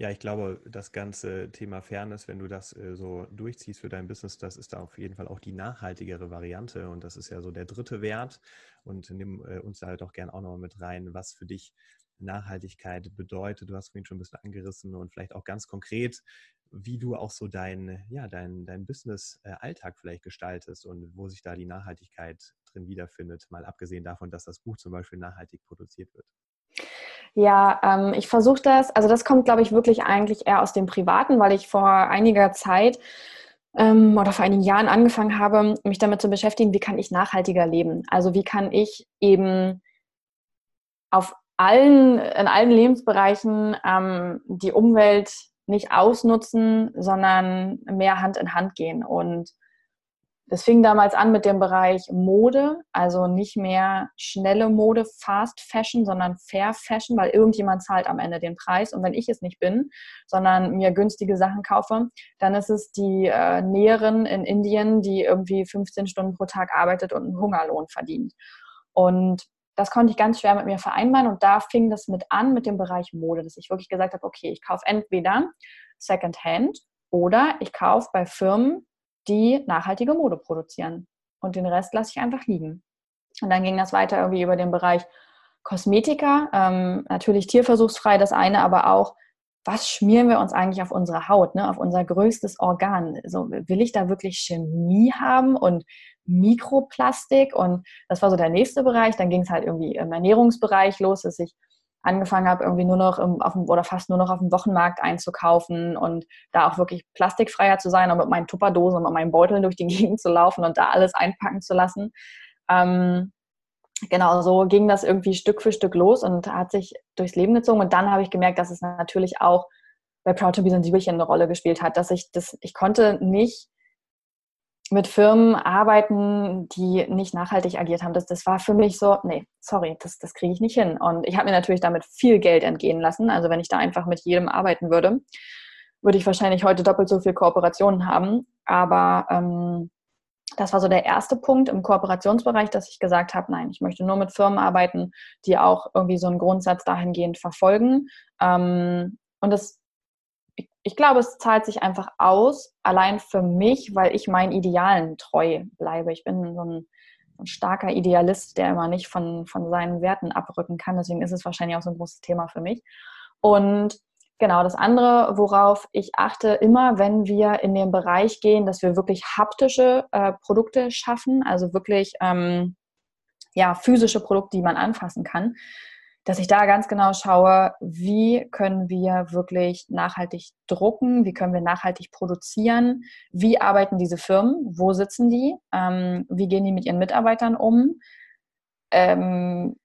ja, ich glaube, das ganze Thema Fairness, wenn du das äh, so durchziehst für dein Business, das ist da auf jeden Fall auch die nachhaltigere Variante. Und das ist ja so der dritte Wert. Und nimm äh, uns da halt auch gerne auch nochmal mit rein, was für dich Nachhaltigkeit bedeutet. Du hast vorhin schon ein bisschen angerissen und vielleicht auch ganz konkret, wie du auch so dein, ja, dein, dein Business-Alltag vielleicht gestaltest und wo sich da die Nachhaltigkeit drin wiederfindet, mal abgesehen davon, dass das Buch zum Beispiel nachhaltig produziert wird. Ja, ähm, ich versuche das, also das kommt, glaube ich, wirklich eigentlich eher aus dem Privaten, weil ich vor einiger Zeit ähm, oder vor einigen Jahren angefangen habe, mich damit zu beschäftigen, wie kann ich nachhaltiger leben? Also wie kann ich eben auf allen, in allen Lebensbereichen ähm, die Umwelt nicht ausnutzen, sondern mehr Hand in Hand gehen. Und das fing damals an mit dem Bereich Mode, also nicht mehr schnelle Mode, Fast Fashion, sondern Fair Fashion, weil irgendjemand zahlt am Ende den Preis. Und wenn ich es nicht bin, sondern mir günstige Sachen kaufe, dann ist es die äh, Näherin in Indien, die irgendwie 15 Stunden pro Tag arbeitet und einen Hungerlohn verdient. Und das konnte ich ganz schwer mit mir vereinbaren. Und da fing das mit an mit dem Bereich Mode, dass ich wirklich gesagt habe, okay, ich kaufe entweder Secondhand oder ich kaufe bei Firmen, die nachhaltige Mode produzieren. Und den Rest lasse ich einfach liegen. Und dann ging das weiter irgendwie über den Bereich Kosmetika, ähm, natürlich tierversuchsfrei das eine, aber auch, was schmieren wir uns eigentlich auf unsere Haut, ne, auf unser größtes Organ? So, will ich da wirklich Chemie haben und Mikroplastik? Und das war so der nächste Bereich. Dann ging es halt irgendwie im Ernährungsbereich los, dass ich angefangen habe, irgendwie nur noch im, auf dem, oder fast nur noch auf dem Wochenmarkt einzukaufen und da auch wirklich plastikfreier zu sein und mit meinen Tupperdosen und meinen Beuteln durch die [LAUGHS] Gegend zu laufen und da alles einpacken zu lassen. Ähm, genau, so ging das irgendwie Stück für Stück los und hat sich durchs Leben gezogen. Und dann habe ich gemerkt, dass es natürlich auch bei Proud to be sensibelchen eine Rolle gespielt hat, dass ich das, ich konnte nicht mit Firmen arbeiten, die nicht nachhaltig agiert haben. Das, das war für mich so, nee, sorry, das, das kriege ich nicht hin. Und ich habe mir natürlich damit viel Geld entgehen lassen. Also wenn ich da einfach mit jedem arbeiten würde, würde ich wahrscheinlich heute doppelt so viel Kooperationen haben. Aber ähm, das war so der erste Punkt im Kooperationsbereich, dass ich gesagt habe, nein, ich möchte nur mit Firmen arbeiten, die auch irgendwie so einen Grundsatz dahingehend verfolgen. Ähm, und das, ich, glaube, es zahlt sich einfach aus, allein für mich, weil ich meinen Idealen treu bleibe. Ich bin so ein, ein starker Idealist, der immer nicht von, von seinen Werten abrücken kann. Deswegen ist es wahrscheinlich auch so ein großes Thema für mich. Und Genau, das andere, worauf ich achte, immer wenn wir in den Bereich gehen, dass wir wirklich haptische äh, Produkte schaffen, also wirklich ähm, ja, physische Produkte, die man anfassen kann, dass ich da ganz genau schaue, wie können wir wirklich nachhaltig drucken, wie können wir nachhaltig produzieren, wie arbeiten diese Firmen, wo sitzen die, ähm, wie gehen die mit ihren Mitarbeitern um, ähm,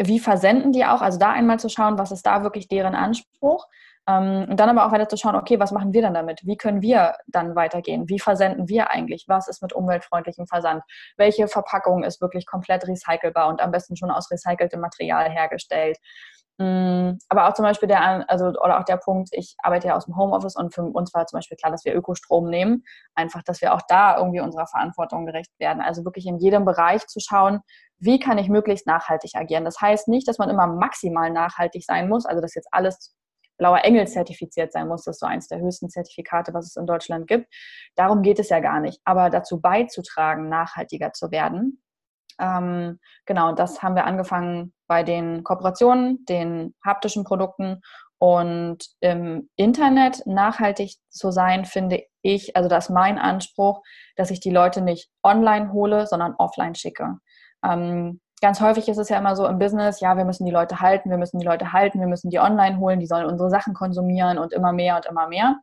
wie versenden die auch? Also da einmal zu schauen, was ist da wirklich deren Anspruch. Ähm, und dann aber auch weiter zu schauen, okay, was machen wir dann damit? Wie können wir dann weitergehen? Wie versenden wir eigentlich? Was ist mit umweltfreundlichem Versand? Welche Verpackung ist wirklich komplett recycelbar und am besten schon aus recyceltem Material hergestellt? Mm, aber auch zum Beispiel der, also, oder auch der Punkt, ich arbeite ja aus dem Homeoffice und für uns war zum Beispiel klar, dass wir Ökostrom nehmen. Einfach, dass wir auch da irgendwie unserer Verantwortung gerecht werden. Also wirklich in jedem Bereich zu schauen, wie kann ich möglichst nachhaltig agieren. Das heißt nicht, dass man immer maximal nachhaltig sein muss, also dass jetzt alles blauer Engel zertifiziert sein muss. Das ist so eins der höchsten Zertifikate, was es in Deutschland gibt. Darum geht es ja gar nicht. Aber dazu beizutragen, nachhaltiger zu werden. Ähm, genau, das haben wir angefangen bei den Kooperationen, den haptischen Produkten und im Internet nachhaltig zu sein, finde ich, also das ist mein Anspruch, dass ich die Leute nicht online hole, sondern offline schicke. Ähm, ganz häufig ist es ja immer so im Business, ja, wir müssen die Leute halten, wir müssen die Leute halten, wir müssen die online holen, die sollen unsere Sachen konsumieren und immer mehr und immer mehr.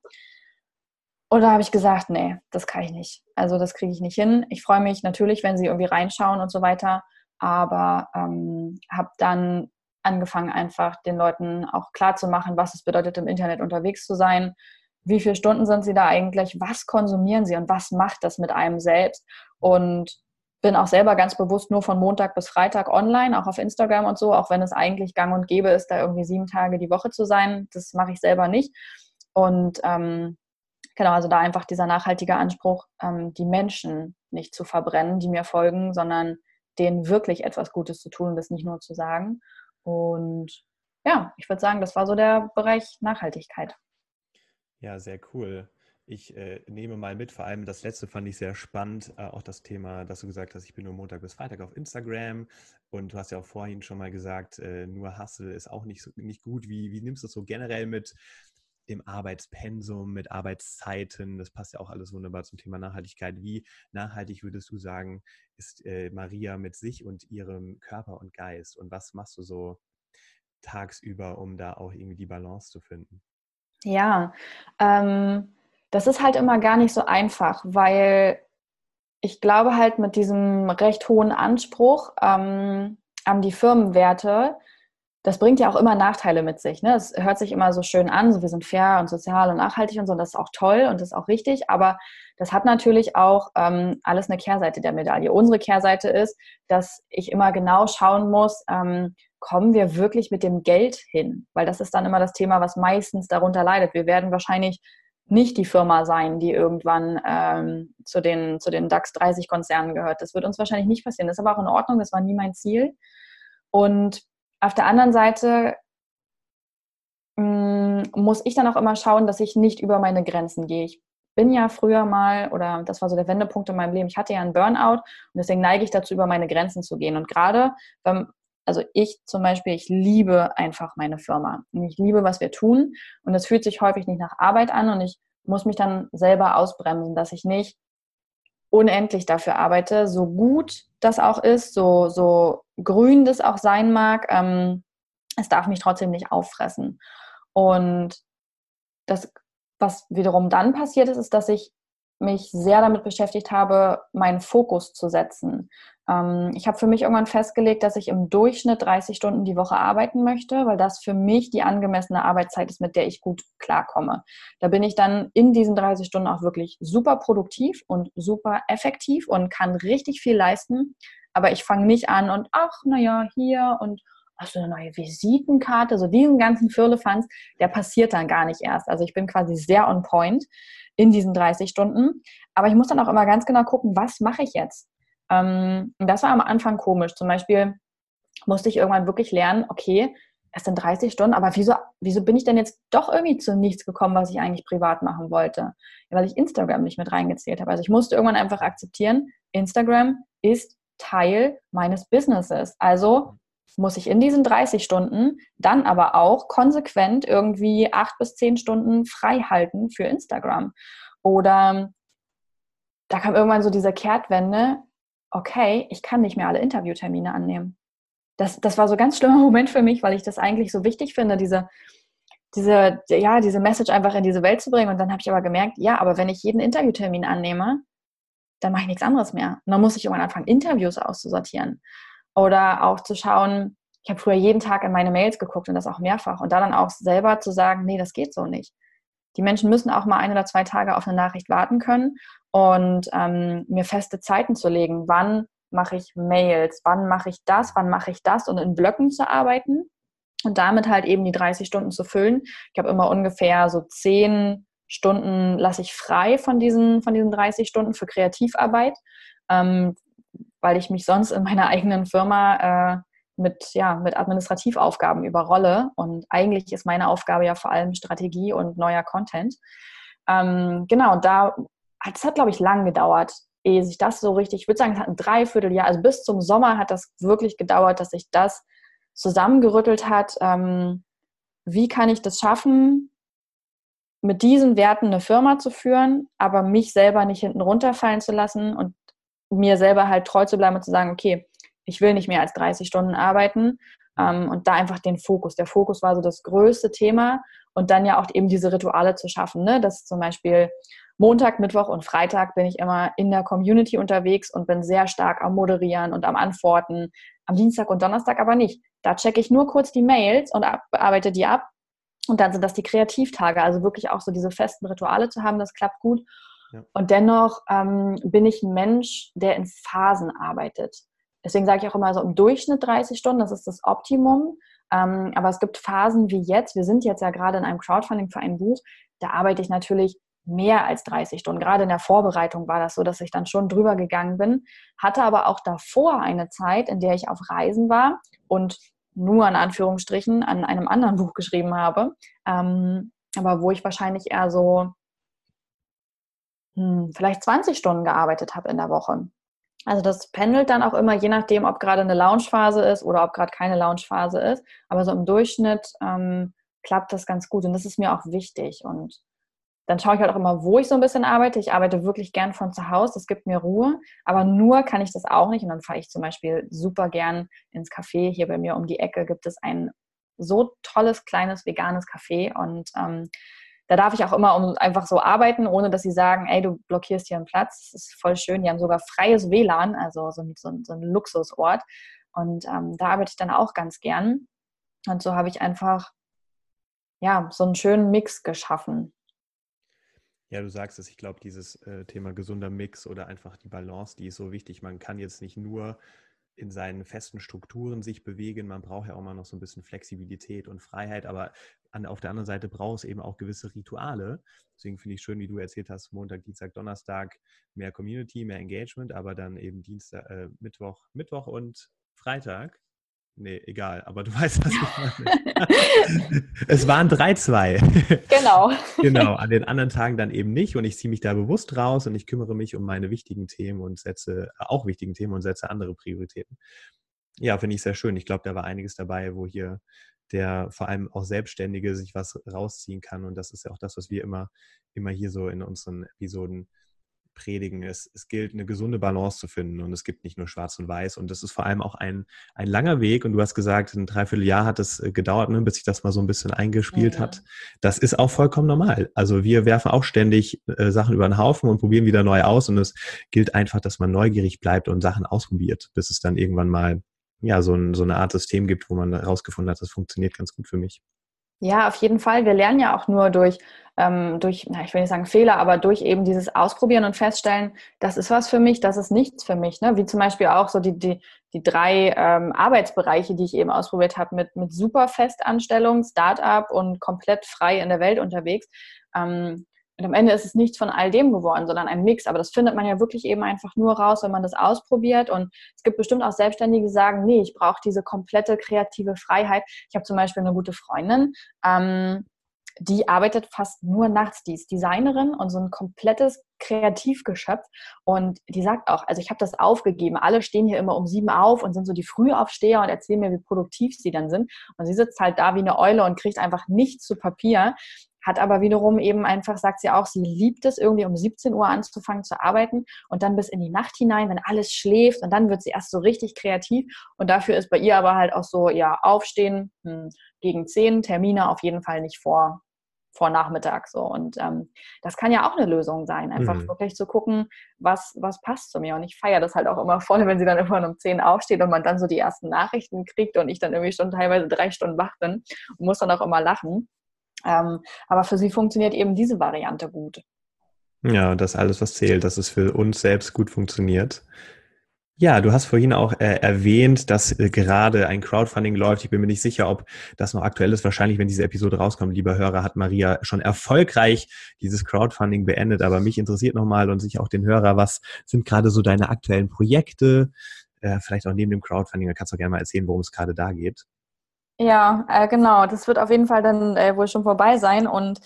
Und da habe ich gesagt, nee, das kann ich nicht. Also das kriege ich nicht hin. Ich freue mich natürlich, wenn sie irgendwie reinschauen und so weiter, aber ähm, habe dann angefangen, einfach den Leuten auch klar zu machen, was es bedeutet, im Internet unterwegs zu sein. Wie viele Stunden sind sie da eigentlich? Was konsumieren sie und was macht das mit einem selbst? Und bin auch selber ganz bewusst nur von Montag bis Freitag online, auch auf Instagram und so, auch wenn es eigentlich gang und gäbe ist, da irgendwie sieben Tage die Woche zu sein. Das mache ich selber nicht. Und ähm, genau, also da einfach dieser nachhaltige Anspruch, ähm, die Menschen nicht zu verbrennen, die mir folgen, sondern denen wirklich etwas Gutes zu tun das nicht nur zu sagen. Und ja, ich würde sagen, das war so der Bereich Nachhaltigkeit. Ja, sehr cool. Ich äh, nehme mal mit, vor allem das letzte fand ich sehr spannend, äh, auch das Thema, dass du gesagt hast, ich bin nur Montag bis Freitag auf Instagram und du hast ja auch vorhin schon mal gesagt, äh, nur Hustle ist auch nicht, so, nicht gut. Wie, wie nimmst du das so generell mit dem Arbeitspensum, mit Arbeitszeiten? Das passt ja auch alles wunderbar zum Thema Nachhaltigkeit. Wie nachhaltig würdest du sagen, ist äh, Maria mit sich und ihrem Körper und Geist? Und was machst du so tagsüber, um da auch irgendwie die Balance zu finden? Ja, ähm das ist halt immer gar nicht so einfach, weil ich glaube halt mit diesem recht hohen Anspruch ähm, an die Firmenwerte, das bringt ja auch immer Nachteile mit sich. Ne? Es hört sich immer so schön an, so wir sind fair und sozial und nachhaltig und so, und das ist auch toll und das ist auch richtig, aber das hat natürlich auch ähm, alles eine Kehrseite der Medaille. Unsere Kehrseite ist, dass ich immer genau schauen muss, ähm, kommen wir wirklich mit dem Geld hin? Weil das ist dann immer das Thema, was meistens darunter leidet. Wir werden wahrscheinlich nicht die Firma sein, die irgendwann ähm, zu, den, zu den DAX 30 Konzernen gehört. Das wird uns wahrscheinlich nicht passieren. Das ist aber auch in Ordnung, das war nie mein Ziel. Und auf der anderen Seite mh, mm, muss ich dann auch immer schauen, dass ich nicht über meine Grenzen gehe. Ich bin ja früher mal, oder das war so der Wendepunkt in meinem Leben, ich hatte ja einen Burnout und deswegen neige ich dazu, über meine Grenzen zu gehen. Und gerade beim also ich zum Beispiel, ich liebe einfach meine Firma. Ich liebe, was wir tun. Und es fühlt sich häufig nicht nach Arbeit an und ich muss mich dann selber ausbremsen, dass ich nicht unendlich dafür arbeite, so gut das auch ist, so, so grün das auch sein mag. Ähm, es darf mich trotzdem nicht auffressen. Und das, was wiederum dann passiert ist, ist, dass ich mich sehr damit beschäftigt habe, meinen Fokus zu setzen. Ähm, ich habe für mich irgendwann festgelegt, dass ich im Durchschnitt 30 Stunden die Woche arbeiten möchte, weil das für mich die angemessene Arbeitszeit ist, mit der ich gut klarkomme. Da bin ich dann in diesen 30 Stunden auch wirklich super produktiv und super effektiv und kann richtig viel leisten. Aber ich fange nicht an und ach, naja, hier und hast du eine neue Visitenkarte, so diesen ganzen Firlefanz, der passiert dann gar nicht erst. Also ich bin quasi sehr on point. In diesen 30 Stunden. Aber ich muss dann auch immer ganz genau gucken, was mache ich jetzt? Ähm, das war am Anfang komisch. Zum Beispiel musste ich irgendwann wirklich lernen, okay, es sind 30 Stunden, aber wieso, wieso bin ich denn jetzt doch irgendwie zu nichts gekommen, was ich eigentlich privat machen wollte? Weil ich Instagram nicht mit reingezählt habe. Also ich musste irgendwann einfach akzeptieren, Instagram ist Teil meines Businesses. Also muss ich in diesen 30 Stunden dann aber auch konsequent irgendwie acht bis zehn Stunden frei halten für Instagram. Oder da kam irgendwann so diese Kehrtwende, okay, ich kann nicht mehr alle Interviewtermine annehmen. Das, das war so ein ganz schlimmer [LAUGHS] Moment für mich, weil ich das eigentlich so wichtig finde, diese, diese, ja, diese Message einfach in diese Welt zu bringen. Und dann habe ich aber gemerkt, ja, aber wenn ich jeden Interviewtermin annehme, dann mache ich nichts anderes mehr. Und dann muss ich irgendwann anfangen, Interviews auszusortieren. Oder auch zu schauen, ich habe früher jeden Tag in meine Mails geguckt und das auch mehrfach. Und da dann auch selber zu sagen, nee, das geht so nicht. Die Menschen müssen auch mal ein oder zwei Tage auf eine Nachricht warten können und ähm, mir feste Zeiten zu legen. Wann mache ich Mails? Wann mache ich das? Wann mache ich das? Und in Blöcken zu arbeiten und damit halt eben die 30 Stunden zu füllen. Ich habe immer ungefähr so 10 Stunden lasse ich frei von diesen, von diesen 30 Stunden für Kreativarbeit, ähm, weil ich mich sonst in meiner [LAUGHS] eigenen Firma äh, mit, ja, mit Administrativaufgaben überrolle. Und eigentlich ist meine Aufgabe ja vor allem Strategie und neuer Content. Ähm, genau, und da, es hat, glaube ich, lang gedauert, ehe sich das so richtig, ich würde sagen, es hat ein Dreivierteljahr, also bis zum Sommer hat das wirklich gedauert, dass sich das zusammengerüttelt hat. Ähm, wie kann ich das schaffen, mit diesen Werten eine Firma zu führen, aber mich selber nicht hinten runterfallen zu lassen und mir selber halt treu zu bleiben und zu sagen, okay, ich will nicht mehr als 30 Stunden arbeiten ähm, und da einfach den Fokus. Der Fokus war so das größte Thema und dann ja auch eben diese Rituale zu schaffen, ne? dass zum Beispiel Montag, Mittwoch und Freitag bin ich immer in der Community unterwegs und bin sehr stark am Moderieren und am Antworten. Am Dienstag und Donnerstag aber nicht. Da checke ich nur kurz die Mails und arbeite die ab. Und dann sind das die Kreativtage, also wirklich auch so diese festen Rituale zu haben, das klappt gut. Und dennoch ähm, bin ich ein Mensch, der in Phasen arbeitet. Deswegen sage ich auch immer so im Durchschnitt 30 Stunden, das ist das Optimum. Ähm, aber es gibt Phasen wie jetzt, wir sind jetzt ja gerade in einem Crowdfunding für ein Buch, da arbeite ich natürlich mehr als 30 Stunden. Gerade in der Vorbereitung war das so, dass ich dann schon drüber gegangen bin, hatte aber auch davor eine Zeit, in der ich auf Reisen war und nur in Anführungsstrichen an einem anderen [LAUGHS] Buch geschrieben habe, ähm, aber wo ich wahrscheinlich eher so hm, vielleicht 20 Stunden gearbeitet habe in der Woche. Also das pendelt dann auch immer, je nachdem, ob gerade eine Launchphase ist oder ob gerade keine Launchphase ist. Aber so im Durchschnitt ähm, klappt das ganz gut und das ist mir auch wichtig. Und dann schaue ich halt auch immer, wo ich so ein bisschen arbeite. Ich arbeite wirklich gern von zu Hause, das gibt mir Ruhe. Aber nur kann ich das auch nicht. Und dann fahre ich zum Beispiel super gern ins Café. Hier bei mir um die Ecke gibt es ein so tolles, kleines, veganes Café. Und ähm, da darf ich auch immer um einfach so arbeiten, ohne dass sie sagen, ey, du blockierst hier einen Platz. Das ist voll schön. Die haben sogar freies WLAN, also so, so, so ein Luxusort. Und ähm, da arbeite ich dann auch ganz gern. Und so habe ich einfach ja so einen schönen Mix geschaffen. Ja, du sagst es, ich glaube, dieses äh, Thema gesunder Mix oder einfach die Balance, die ist so wichtig. Man kann jetzt nicht nur in seinen festen Strukturen sich bewegen. Man braucht ja auch mal noch so ein bisschen Flexibilität und Freiheit, aber an, auf der anderen Seite braucht es eben auch gewisse Rituale. Deswegen finde ich schön, wie du erzählt hast, Montag, Dienstag, Donnerstag mehr Community, mehr Engagement, aber dann eben Dienstag, äh, Mittwoch, Mittwoch und Freitag Nee, egal, aber du [LAUGHS] weißt, was ich meine. [LAUGHS] es waren 3-2. Genau. [LAUGHS] genau, an den anderen Tagen dann eben nicht und ich ziehe mich da bewusst raus und ich kümmere mich um meine wichtigen Themen und setze, äh, auch wichtigen Themen und setze andere Prioritäten. Ja, finde ich sehr schön. Ich glaube, da war einiges dabei, wo hier der vor allem auch Selbstständige sich was rausziehen kann und das ist ja auch das, was wir immer, immer hier so in unseren Episoden predigen. Es, es gilt, eine gesunde Balance zu finden und es gibt nicht nur schwarz und weiß und das ist vor allem auch ein, ein langer Weg und du hast gesagt, ein Dreivierteljahr hat es äh, gedauert, ne, bis sich das mal so ein bisschen eingespielt ja. hat. Das ist auch vollkommen normal. Also wir werfen auch ständig äh, Sachen über den Haufen und probieren wieder neu aus und es gilt einfach, dass man neugierig bleibt und Sachen ausprobiert, bis es dann irgendwann mal ja, so, ein, so eine Art System gibt, wo man herausgefunden hat, das funktioniert ganz gut für mich. Ja, auf jeden Fall. Wir lernen ja auch nur durch, ähm, durch, na, ich will nicht sagen Fehler, aber durch eben dieses Ausprobieren und feststellen, das ist was für mich, das ist nichts für mich. Ne? Wie zum Beispiel auch so die, die, die drei ähm, Arbeitsbereiche, die ich eben ausprobiert habe, mit, mit super Festanstellung, Startup und komplett frei in der Welt unterwegs. Ähm, Und am Ende ist es nichts von all dem geworden, sondern ein Mix. Aber das findet man ja wirklich eben einfach nur raus, wenn man das ausprobiert. Und es gibt bestimmt auch Selbstständige, die sagen, nee, ich brauche diese komplette kreative Freiheit. Ich habe zum Beispiel eine gute Freundin, ähm, die arbeitet fast nur nachts. Die ist Designerin und so ein komplettes Kreativgeschöpf. Und die sagt auch, also ich habe das aufgegeben. Alle stehen hier immer um sieben auf und sind so die Frühaufsteher und erzählen mir, wie produktiv sie dann sind. Und sie sitzt halt da wie eine Eule und kriegt einfach nichts zu Papier hat aber wiederum eben einfach, sagt sie auch, sie liebt es, irgendwie um 17 Uhr anzufangen zu arbeiten und dann bis in die Nacht hinein, wenn alles schläft und dann wird sie erst so richtig kreativ und dafür ist bei ihr aber halt auch so, ja, aufstehen hm, gegen 10, Termine auf jeden Fall nicht vor, vor Nachmittag so. Und ähm, das kann ja auch eine Lösung sein, einfach mhm. wirklich zu gucken, was, was passt zu mir. Und ich feiere das halt auch immer voll, wenn sie dann irgendwann um 10 aufsteht und man dann so die ersten Nachrichten kriegt und ich dann irgendwie schon teilweise drei Stunden wach bin und muss dann auch immer lachen ähm, aber für sie funktioniert eben diese Variante gut. Ja, das alles, was zählt, dass es für uns selbst gut funktioniert. Ja, du hast vorhin auch äh, erwähnt, dass äh, gerade ein Crowdfunding läuft. Ich bin mir nicht sicher, ob das noch aktuell ist. Wahrscheinlich, wenn diese Episode rauskommt, lieber Hörer, hat Maria schon erfolgreich dieses Crowdfunding beendet. Aber mich interessiert nochmal und sich auch den Hörer, was sind gerade so deine aktuellen Projekte? Äh, vielleicht auch neben dem Crowdfunding, da kannst du auch gerne mal erzählen, worum es gerade da geht. Ja, äh, genau. Das wird auf jeden Fall dann äh, wohl schon vorbei sein und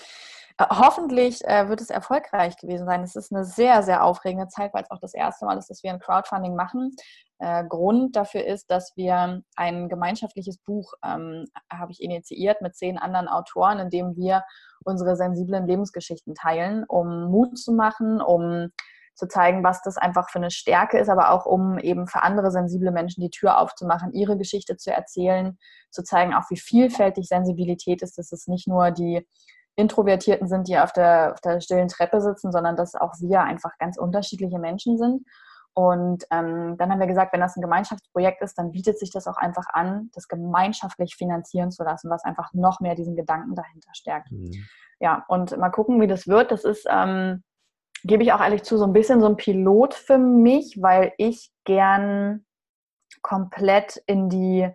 äh, hoffentlich äh, wird es erfolgreich gewesen sein. Es ist eine sehr, sehr aufregende Zeit, weil es auch das erste Mal ist, dass wir ein Crowdfunding machen. Äh, Grund dafür ist, dass wir ein gemeinschaftliches Buch ähm, habe ich initiiert mit zehn anderen Autoren, in dem wir unsere sensiblen Lebensgeschichten teilen, um Mut zu machen, um zu zeigen, was das einfach für eine Stärke ist, aber auch um eben für andere sensible Menschen die Tür aufzumachen, ihre Geschichte zu erzählen, zu zeigen, auch wie vielfältig Sensibilität ist, dass es nicht nur die Introvertierten sind, die auf der, auf der stillen Treppe sitzen, sondern dass auch wir einfach ganz unterschiedliche Menschen sind. Und ähm, dann haben wir gesagt, wenn das ein Gemeinschaftsprojekt ist, dann bietet sich das auch einfach an, das gemeinschaftlich finanzieren zu lassen, was einfach noch mehr diesen Gedanken dahinter stärkt. Mhm. Ja, und mal gucken, wie das wird. Das ist ähm, gebe ich auch ehrlich zu, so ein bisschen so ein Pilot für mich, weil ich gern komplett in die,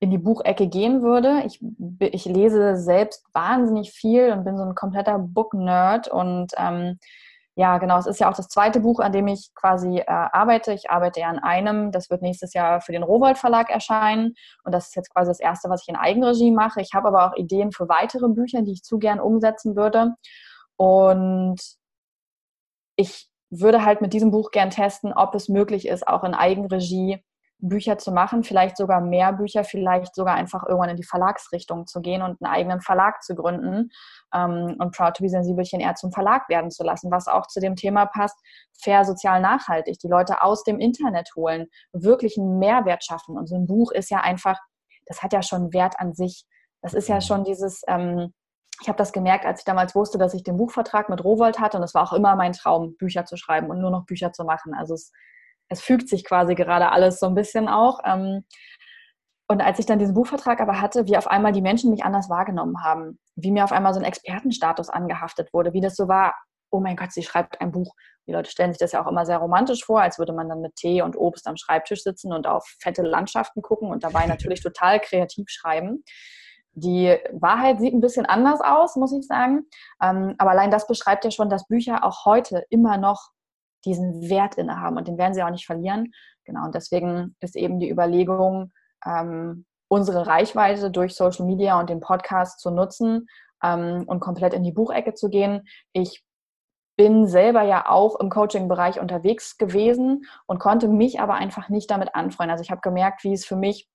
in die Buchecke gehen würde. Ich, ich lese selbst wahnsinnig viel und bin so ein kompletter Book-Nerd und ähm, ja, genau, es ist ja auch das zweite Buch, an dem ich quasi äh, arbeite. Ich arbeite ja an einem, das wird nächstes Jahr für den Rowold Verlag erscheinen und das ist jetzt quasi das erste, was ich in Eigenregie mache. Ich habe aber auch Ideen für weitere Bücher, die ich zu gern umsetzen würde. Und ich würde halt mit diesem Buch gern testen, ob es möglich ist, auch in Eigenregie Bücher zu machen, vielleicht sogar mehr Bücher, vielleicht sogar einfach irgendwann in die Verlagsrichtung zu gehen und einen eigenen Verlag zu gründen ähm, und Proud to be Sensibelchen eher zum Verlag werden zu lassen, was auch zu dem Thema passt, fair, sozial, nachhaltig, die Leute aus dem Internet holen, wirklich einen Mehrwert schaffen. Und so ein Buch ist ja einfach, das hat ja schon Wert an sich. Das ist ja mhm. schon dieses, ähm, ich habe das gemerkt, als ich damals wusste, dass ich den Buchvertrag mit Rowold hatte. Und es war auch immer mein Traum, Bücher zu schreiben und nur noch Bücher zu machen. Also es, es fügt sich quasi gerade alles so ein bisschen auch. Ähm, und als ich dann diesen Buchvertrag aber hatte, wie auf einmal die Menschen mich anders wahrgenommen haben, wie mir auf einmal so ein Expertenstatus angehaftet wurde, wie das so war, oh mein Gott, sie schreibt ein Buch. Die Leute stellen sich das ja auch immer sehr romantisch vor, als würde man dann mit Tee und Obst am Schreibtisch sitzen und auf fette Landschaften gucken und dabei natürlich total kreativ schreiben. Die Wahrheit sieht ein bisschen anders aus, muss ich sagen. Ähm, aber allein das beschreibt ja schon, dass Bücher auch heute immer noch diesen Wert innehaben und den werden sie auch nicht verlieren. Genau, und deswegen ist eben die Überlegung, ähm, unsere Reichweite durch Social Media und den Podcast zu nutzen ähm, und komplett in die Buchecke zu gehen. Ich bin selber ja auch im Coaching-Bereich unterwegs gewesen und konnte mich aber einfach nicht damit anfreunden. Also ich habe gemerkt, wie es für mich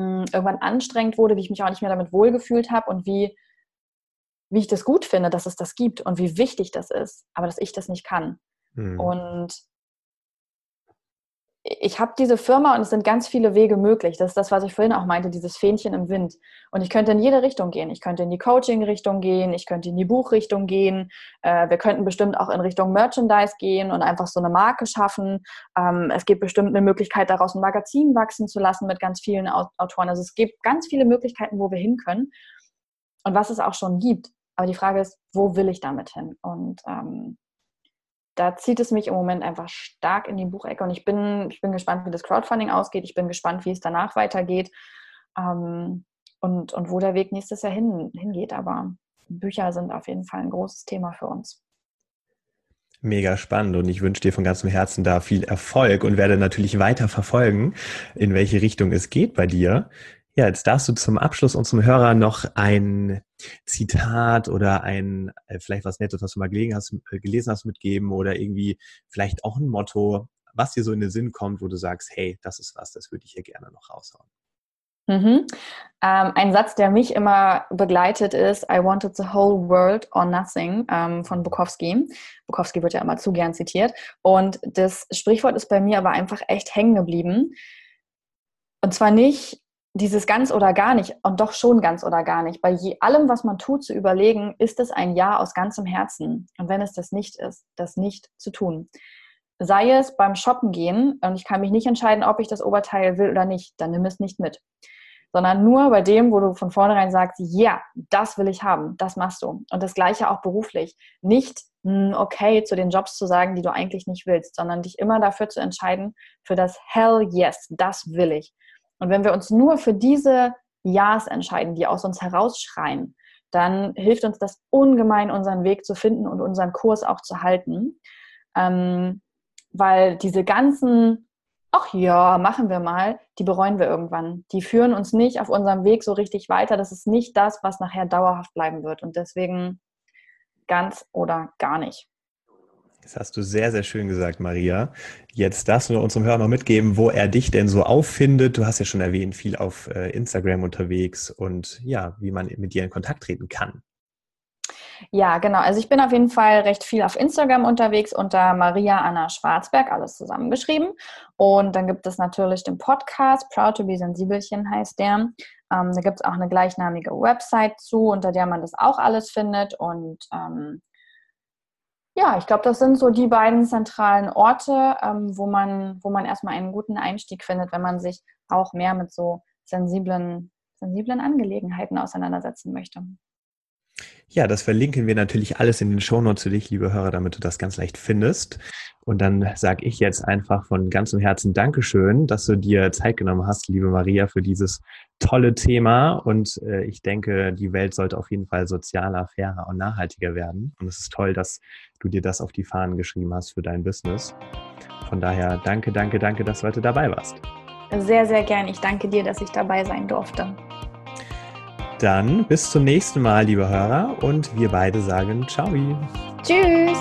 mh, irgendwann anstrengend wurde, wie ich mich auch nicht mehr damit wohlgefühlt habe und wie, wie ich das gut finde, dass es das gibt und wie wichtig das ist, aber dass ich das nicht kann. Mhm. Und ich habe diese Firma und es sind ganz viele Wege möglich. Das ist das, was ich vorhin auch meinte, dieses Fähnchen im Wind. Und ich könnte in jede Richtung gehen. Ich könnte in die Coaching-Richtung gehen, ich könnte in die Buchrichtung gehen. Äh, wir könnten bestimmt auch in Richtung Merchandise gehen und einfach so eine Marke schaffen. Ähm, es gibt bestimmt eine Möglichkeit, daraus ein Magazin wachsen zu lassen mit ganz vielen Autoren. Also es gibt ganz viele Möglichkeiten, wo wir hin können und was es auch schon gibt. Aber die Frage ist, wo will ich damit hin? Und ähm, da zieht es mich im Moment einfach stark in die Buchecke und ich bin, ich bin gespannt, wie das Crowdfunding ausgeht. Ich bin gespannt, wie es danach weitergeht ähm, und, und wo der Weg nächstes Jahr hin, hingeht. Aber Bücher sind auf jeden Fall ein großes Thema für uns. Mega spannend und ich wünsche dir von ganzem Herzen da viel Erfolg und werde natürlich weiter verfolgen, in welche Richtung es geht bei dir. Ja, jetzt darfst du zum Abschluss unserem Hörer noch ein Zitat oder ein, äh, vielleicht was Nettes, was du mal gelesen hast, äh, gelesen hast, mitgeben oder irgendwie vielleicht auch ein Motto, was dir so in den Sinn kommt, wo du sagst, hey, das ist was, das würde ich hier gerne noch raushauen. Mhm. Ähm, ein Satz, der mich immer begleitet, ist I wanted the whole world or nothing ähm, von Bukowski. Bukowski wird ja immer zu gern zitiert. Und das Sprichwort ist bei mir aber einfach echt hängen geblieben. Und zwar nicht dieses ganz oder gar nicht und doch schon ganz oder gar nicht. Bei je, allem, was man tut, zu überlegen, ist es ein Ja aus ganzem Herzen. Und wenn es das nicht ist, das nicht zu tun. Sei es beim Shoppen gehen und ich kann mich nicht entscheiden, ob ich das Oberteil will oder nicht, dann nimm es nicht mit. Sondern nur bei dem, wo du von vornherein sagst, ja, das will ich haben, das machst du. Und das gleiche auch beruflich. Nicht hm, okay zu den Jobs zu sagen, die du eigentlich nicht willst, sondern dich immer dafür zu entscheiden, für das Hell yes, das will ich. Und wenn wir uns nur für diese Ja's entscheiden, die aus uns herausschreien, dann hilft uns das ungemein, unseren Weg zu finden und unseren Kurs auch zu halten. Ähm, weil diese ganzen, ach ja, machen wir mal, die bereuen wir irgendwann. Die führen uns nicht auf unserem Weg so richtig weiter. Das ist nicht das, was nachher dauerhaft bleiben wird. Und deswegen ganz oder gar nicht. Das hast du sehr, sehr schön gesagt, Maria. Jetzt darfst du unserem Hörer noch mitgeben, wo er dich denn so auffindet. Du hast ja schon erwähnt, viel auf äh, Instagram unterwegs und ja, wie man mit dir in Kontakt treten kann. Ja, genau. Also ich bin auf jeden Fall recht viel auf Instagram unterwegs unter Maria Anna Schwarzberg, alles zusammengeschrieben. Und dann gibt es natürlich den Podcast, Proud to be Sensibelchen heißt der. Ähm, da gibt es auch eine gleichnamige Website zu, unter der man das auch alles findet. Und ähm, ja, ich glaube, das sind so die beiden zentralen Orte, ähm, wo, man, wo man erstmal einen guten Einstieg findet, wenn man sich auch mehr mit so sensiblen, sensiblen Angelegenheiten auseinandersetzen möchte. Ja, das verlinken wir natürlich alles in den Shownotes für dich, liebe Hörer, damit du das ganz leicht findest. Und dann sage ich jetzt einfach von ganzem Herzen Dankeschön, dass du dir Zeit genommen hast, liebe Maria, für dieses tolle Thema. Und äh, ich denke, die Welt sollte auf jeden Fall sozialer, fairer und nachhaltiger werden. Und es ist toll, dass du dir das auf die Fahnen geschrieben hast für dein Business. Von daher danke, danke, danke, dass du heute dabei warst. Sehr, sehr gern. Ich danke dir, dass ich dabei sein durfte. Dann bis zum nächsten Mal, liebe Hörer, und wir beide sagen Ciao. Tschüss.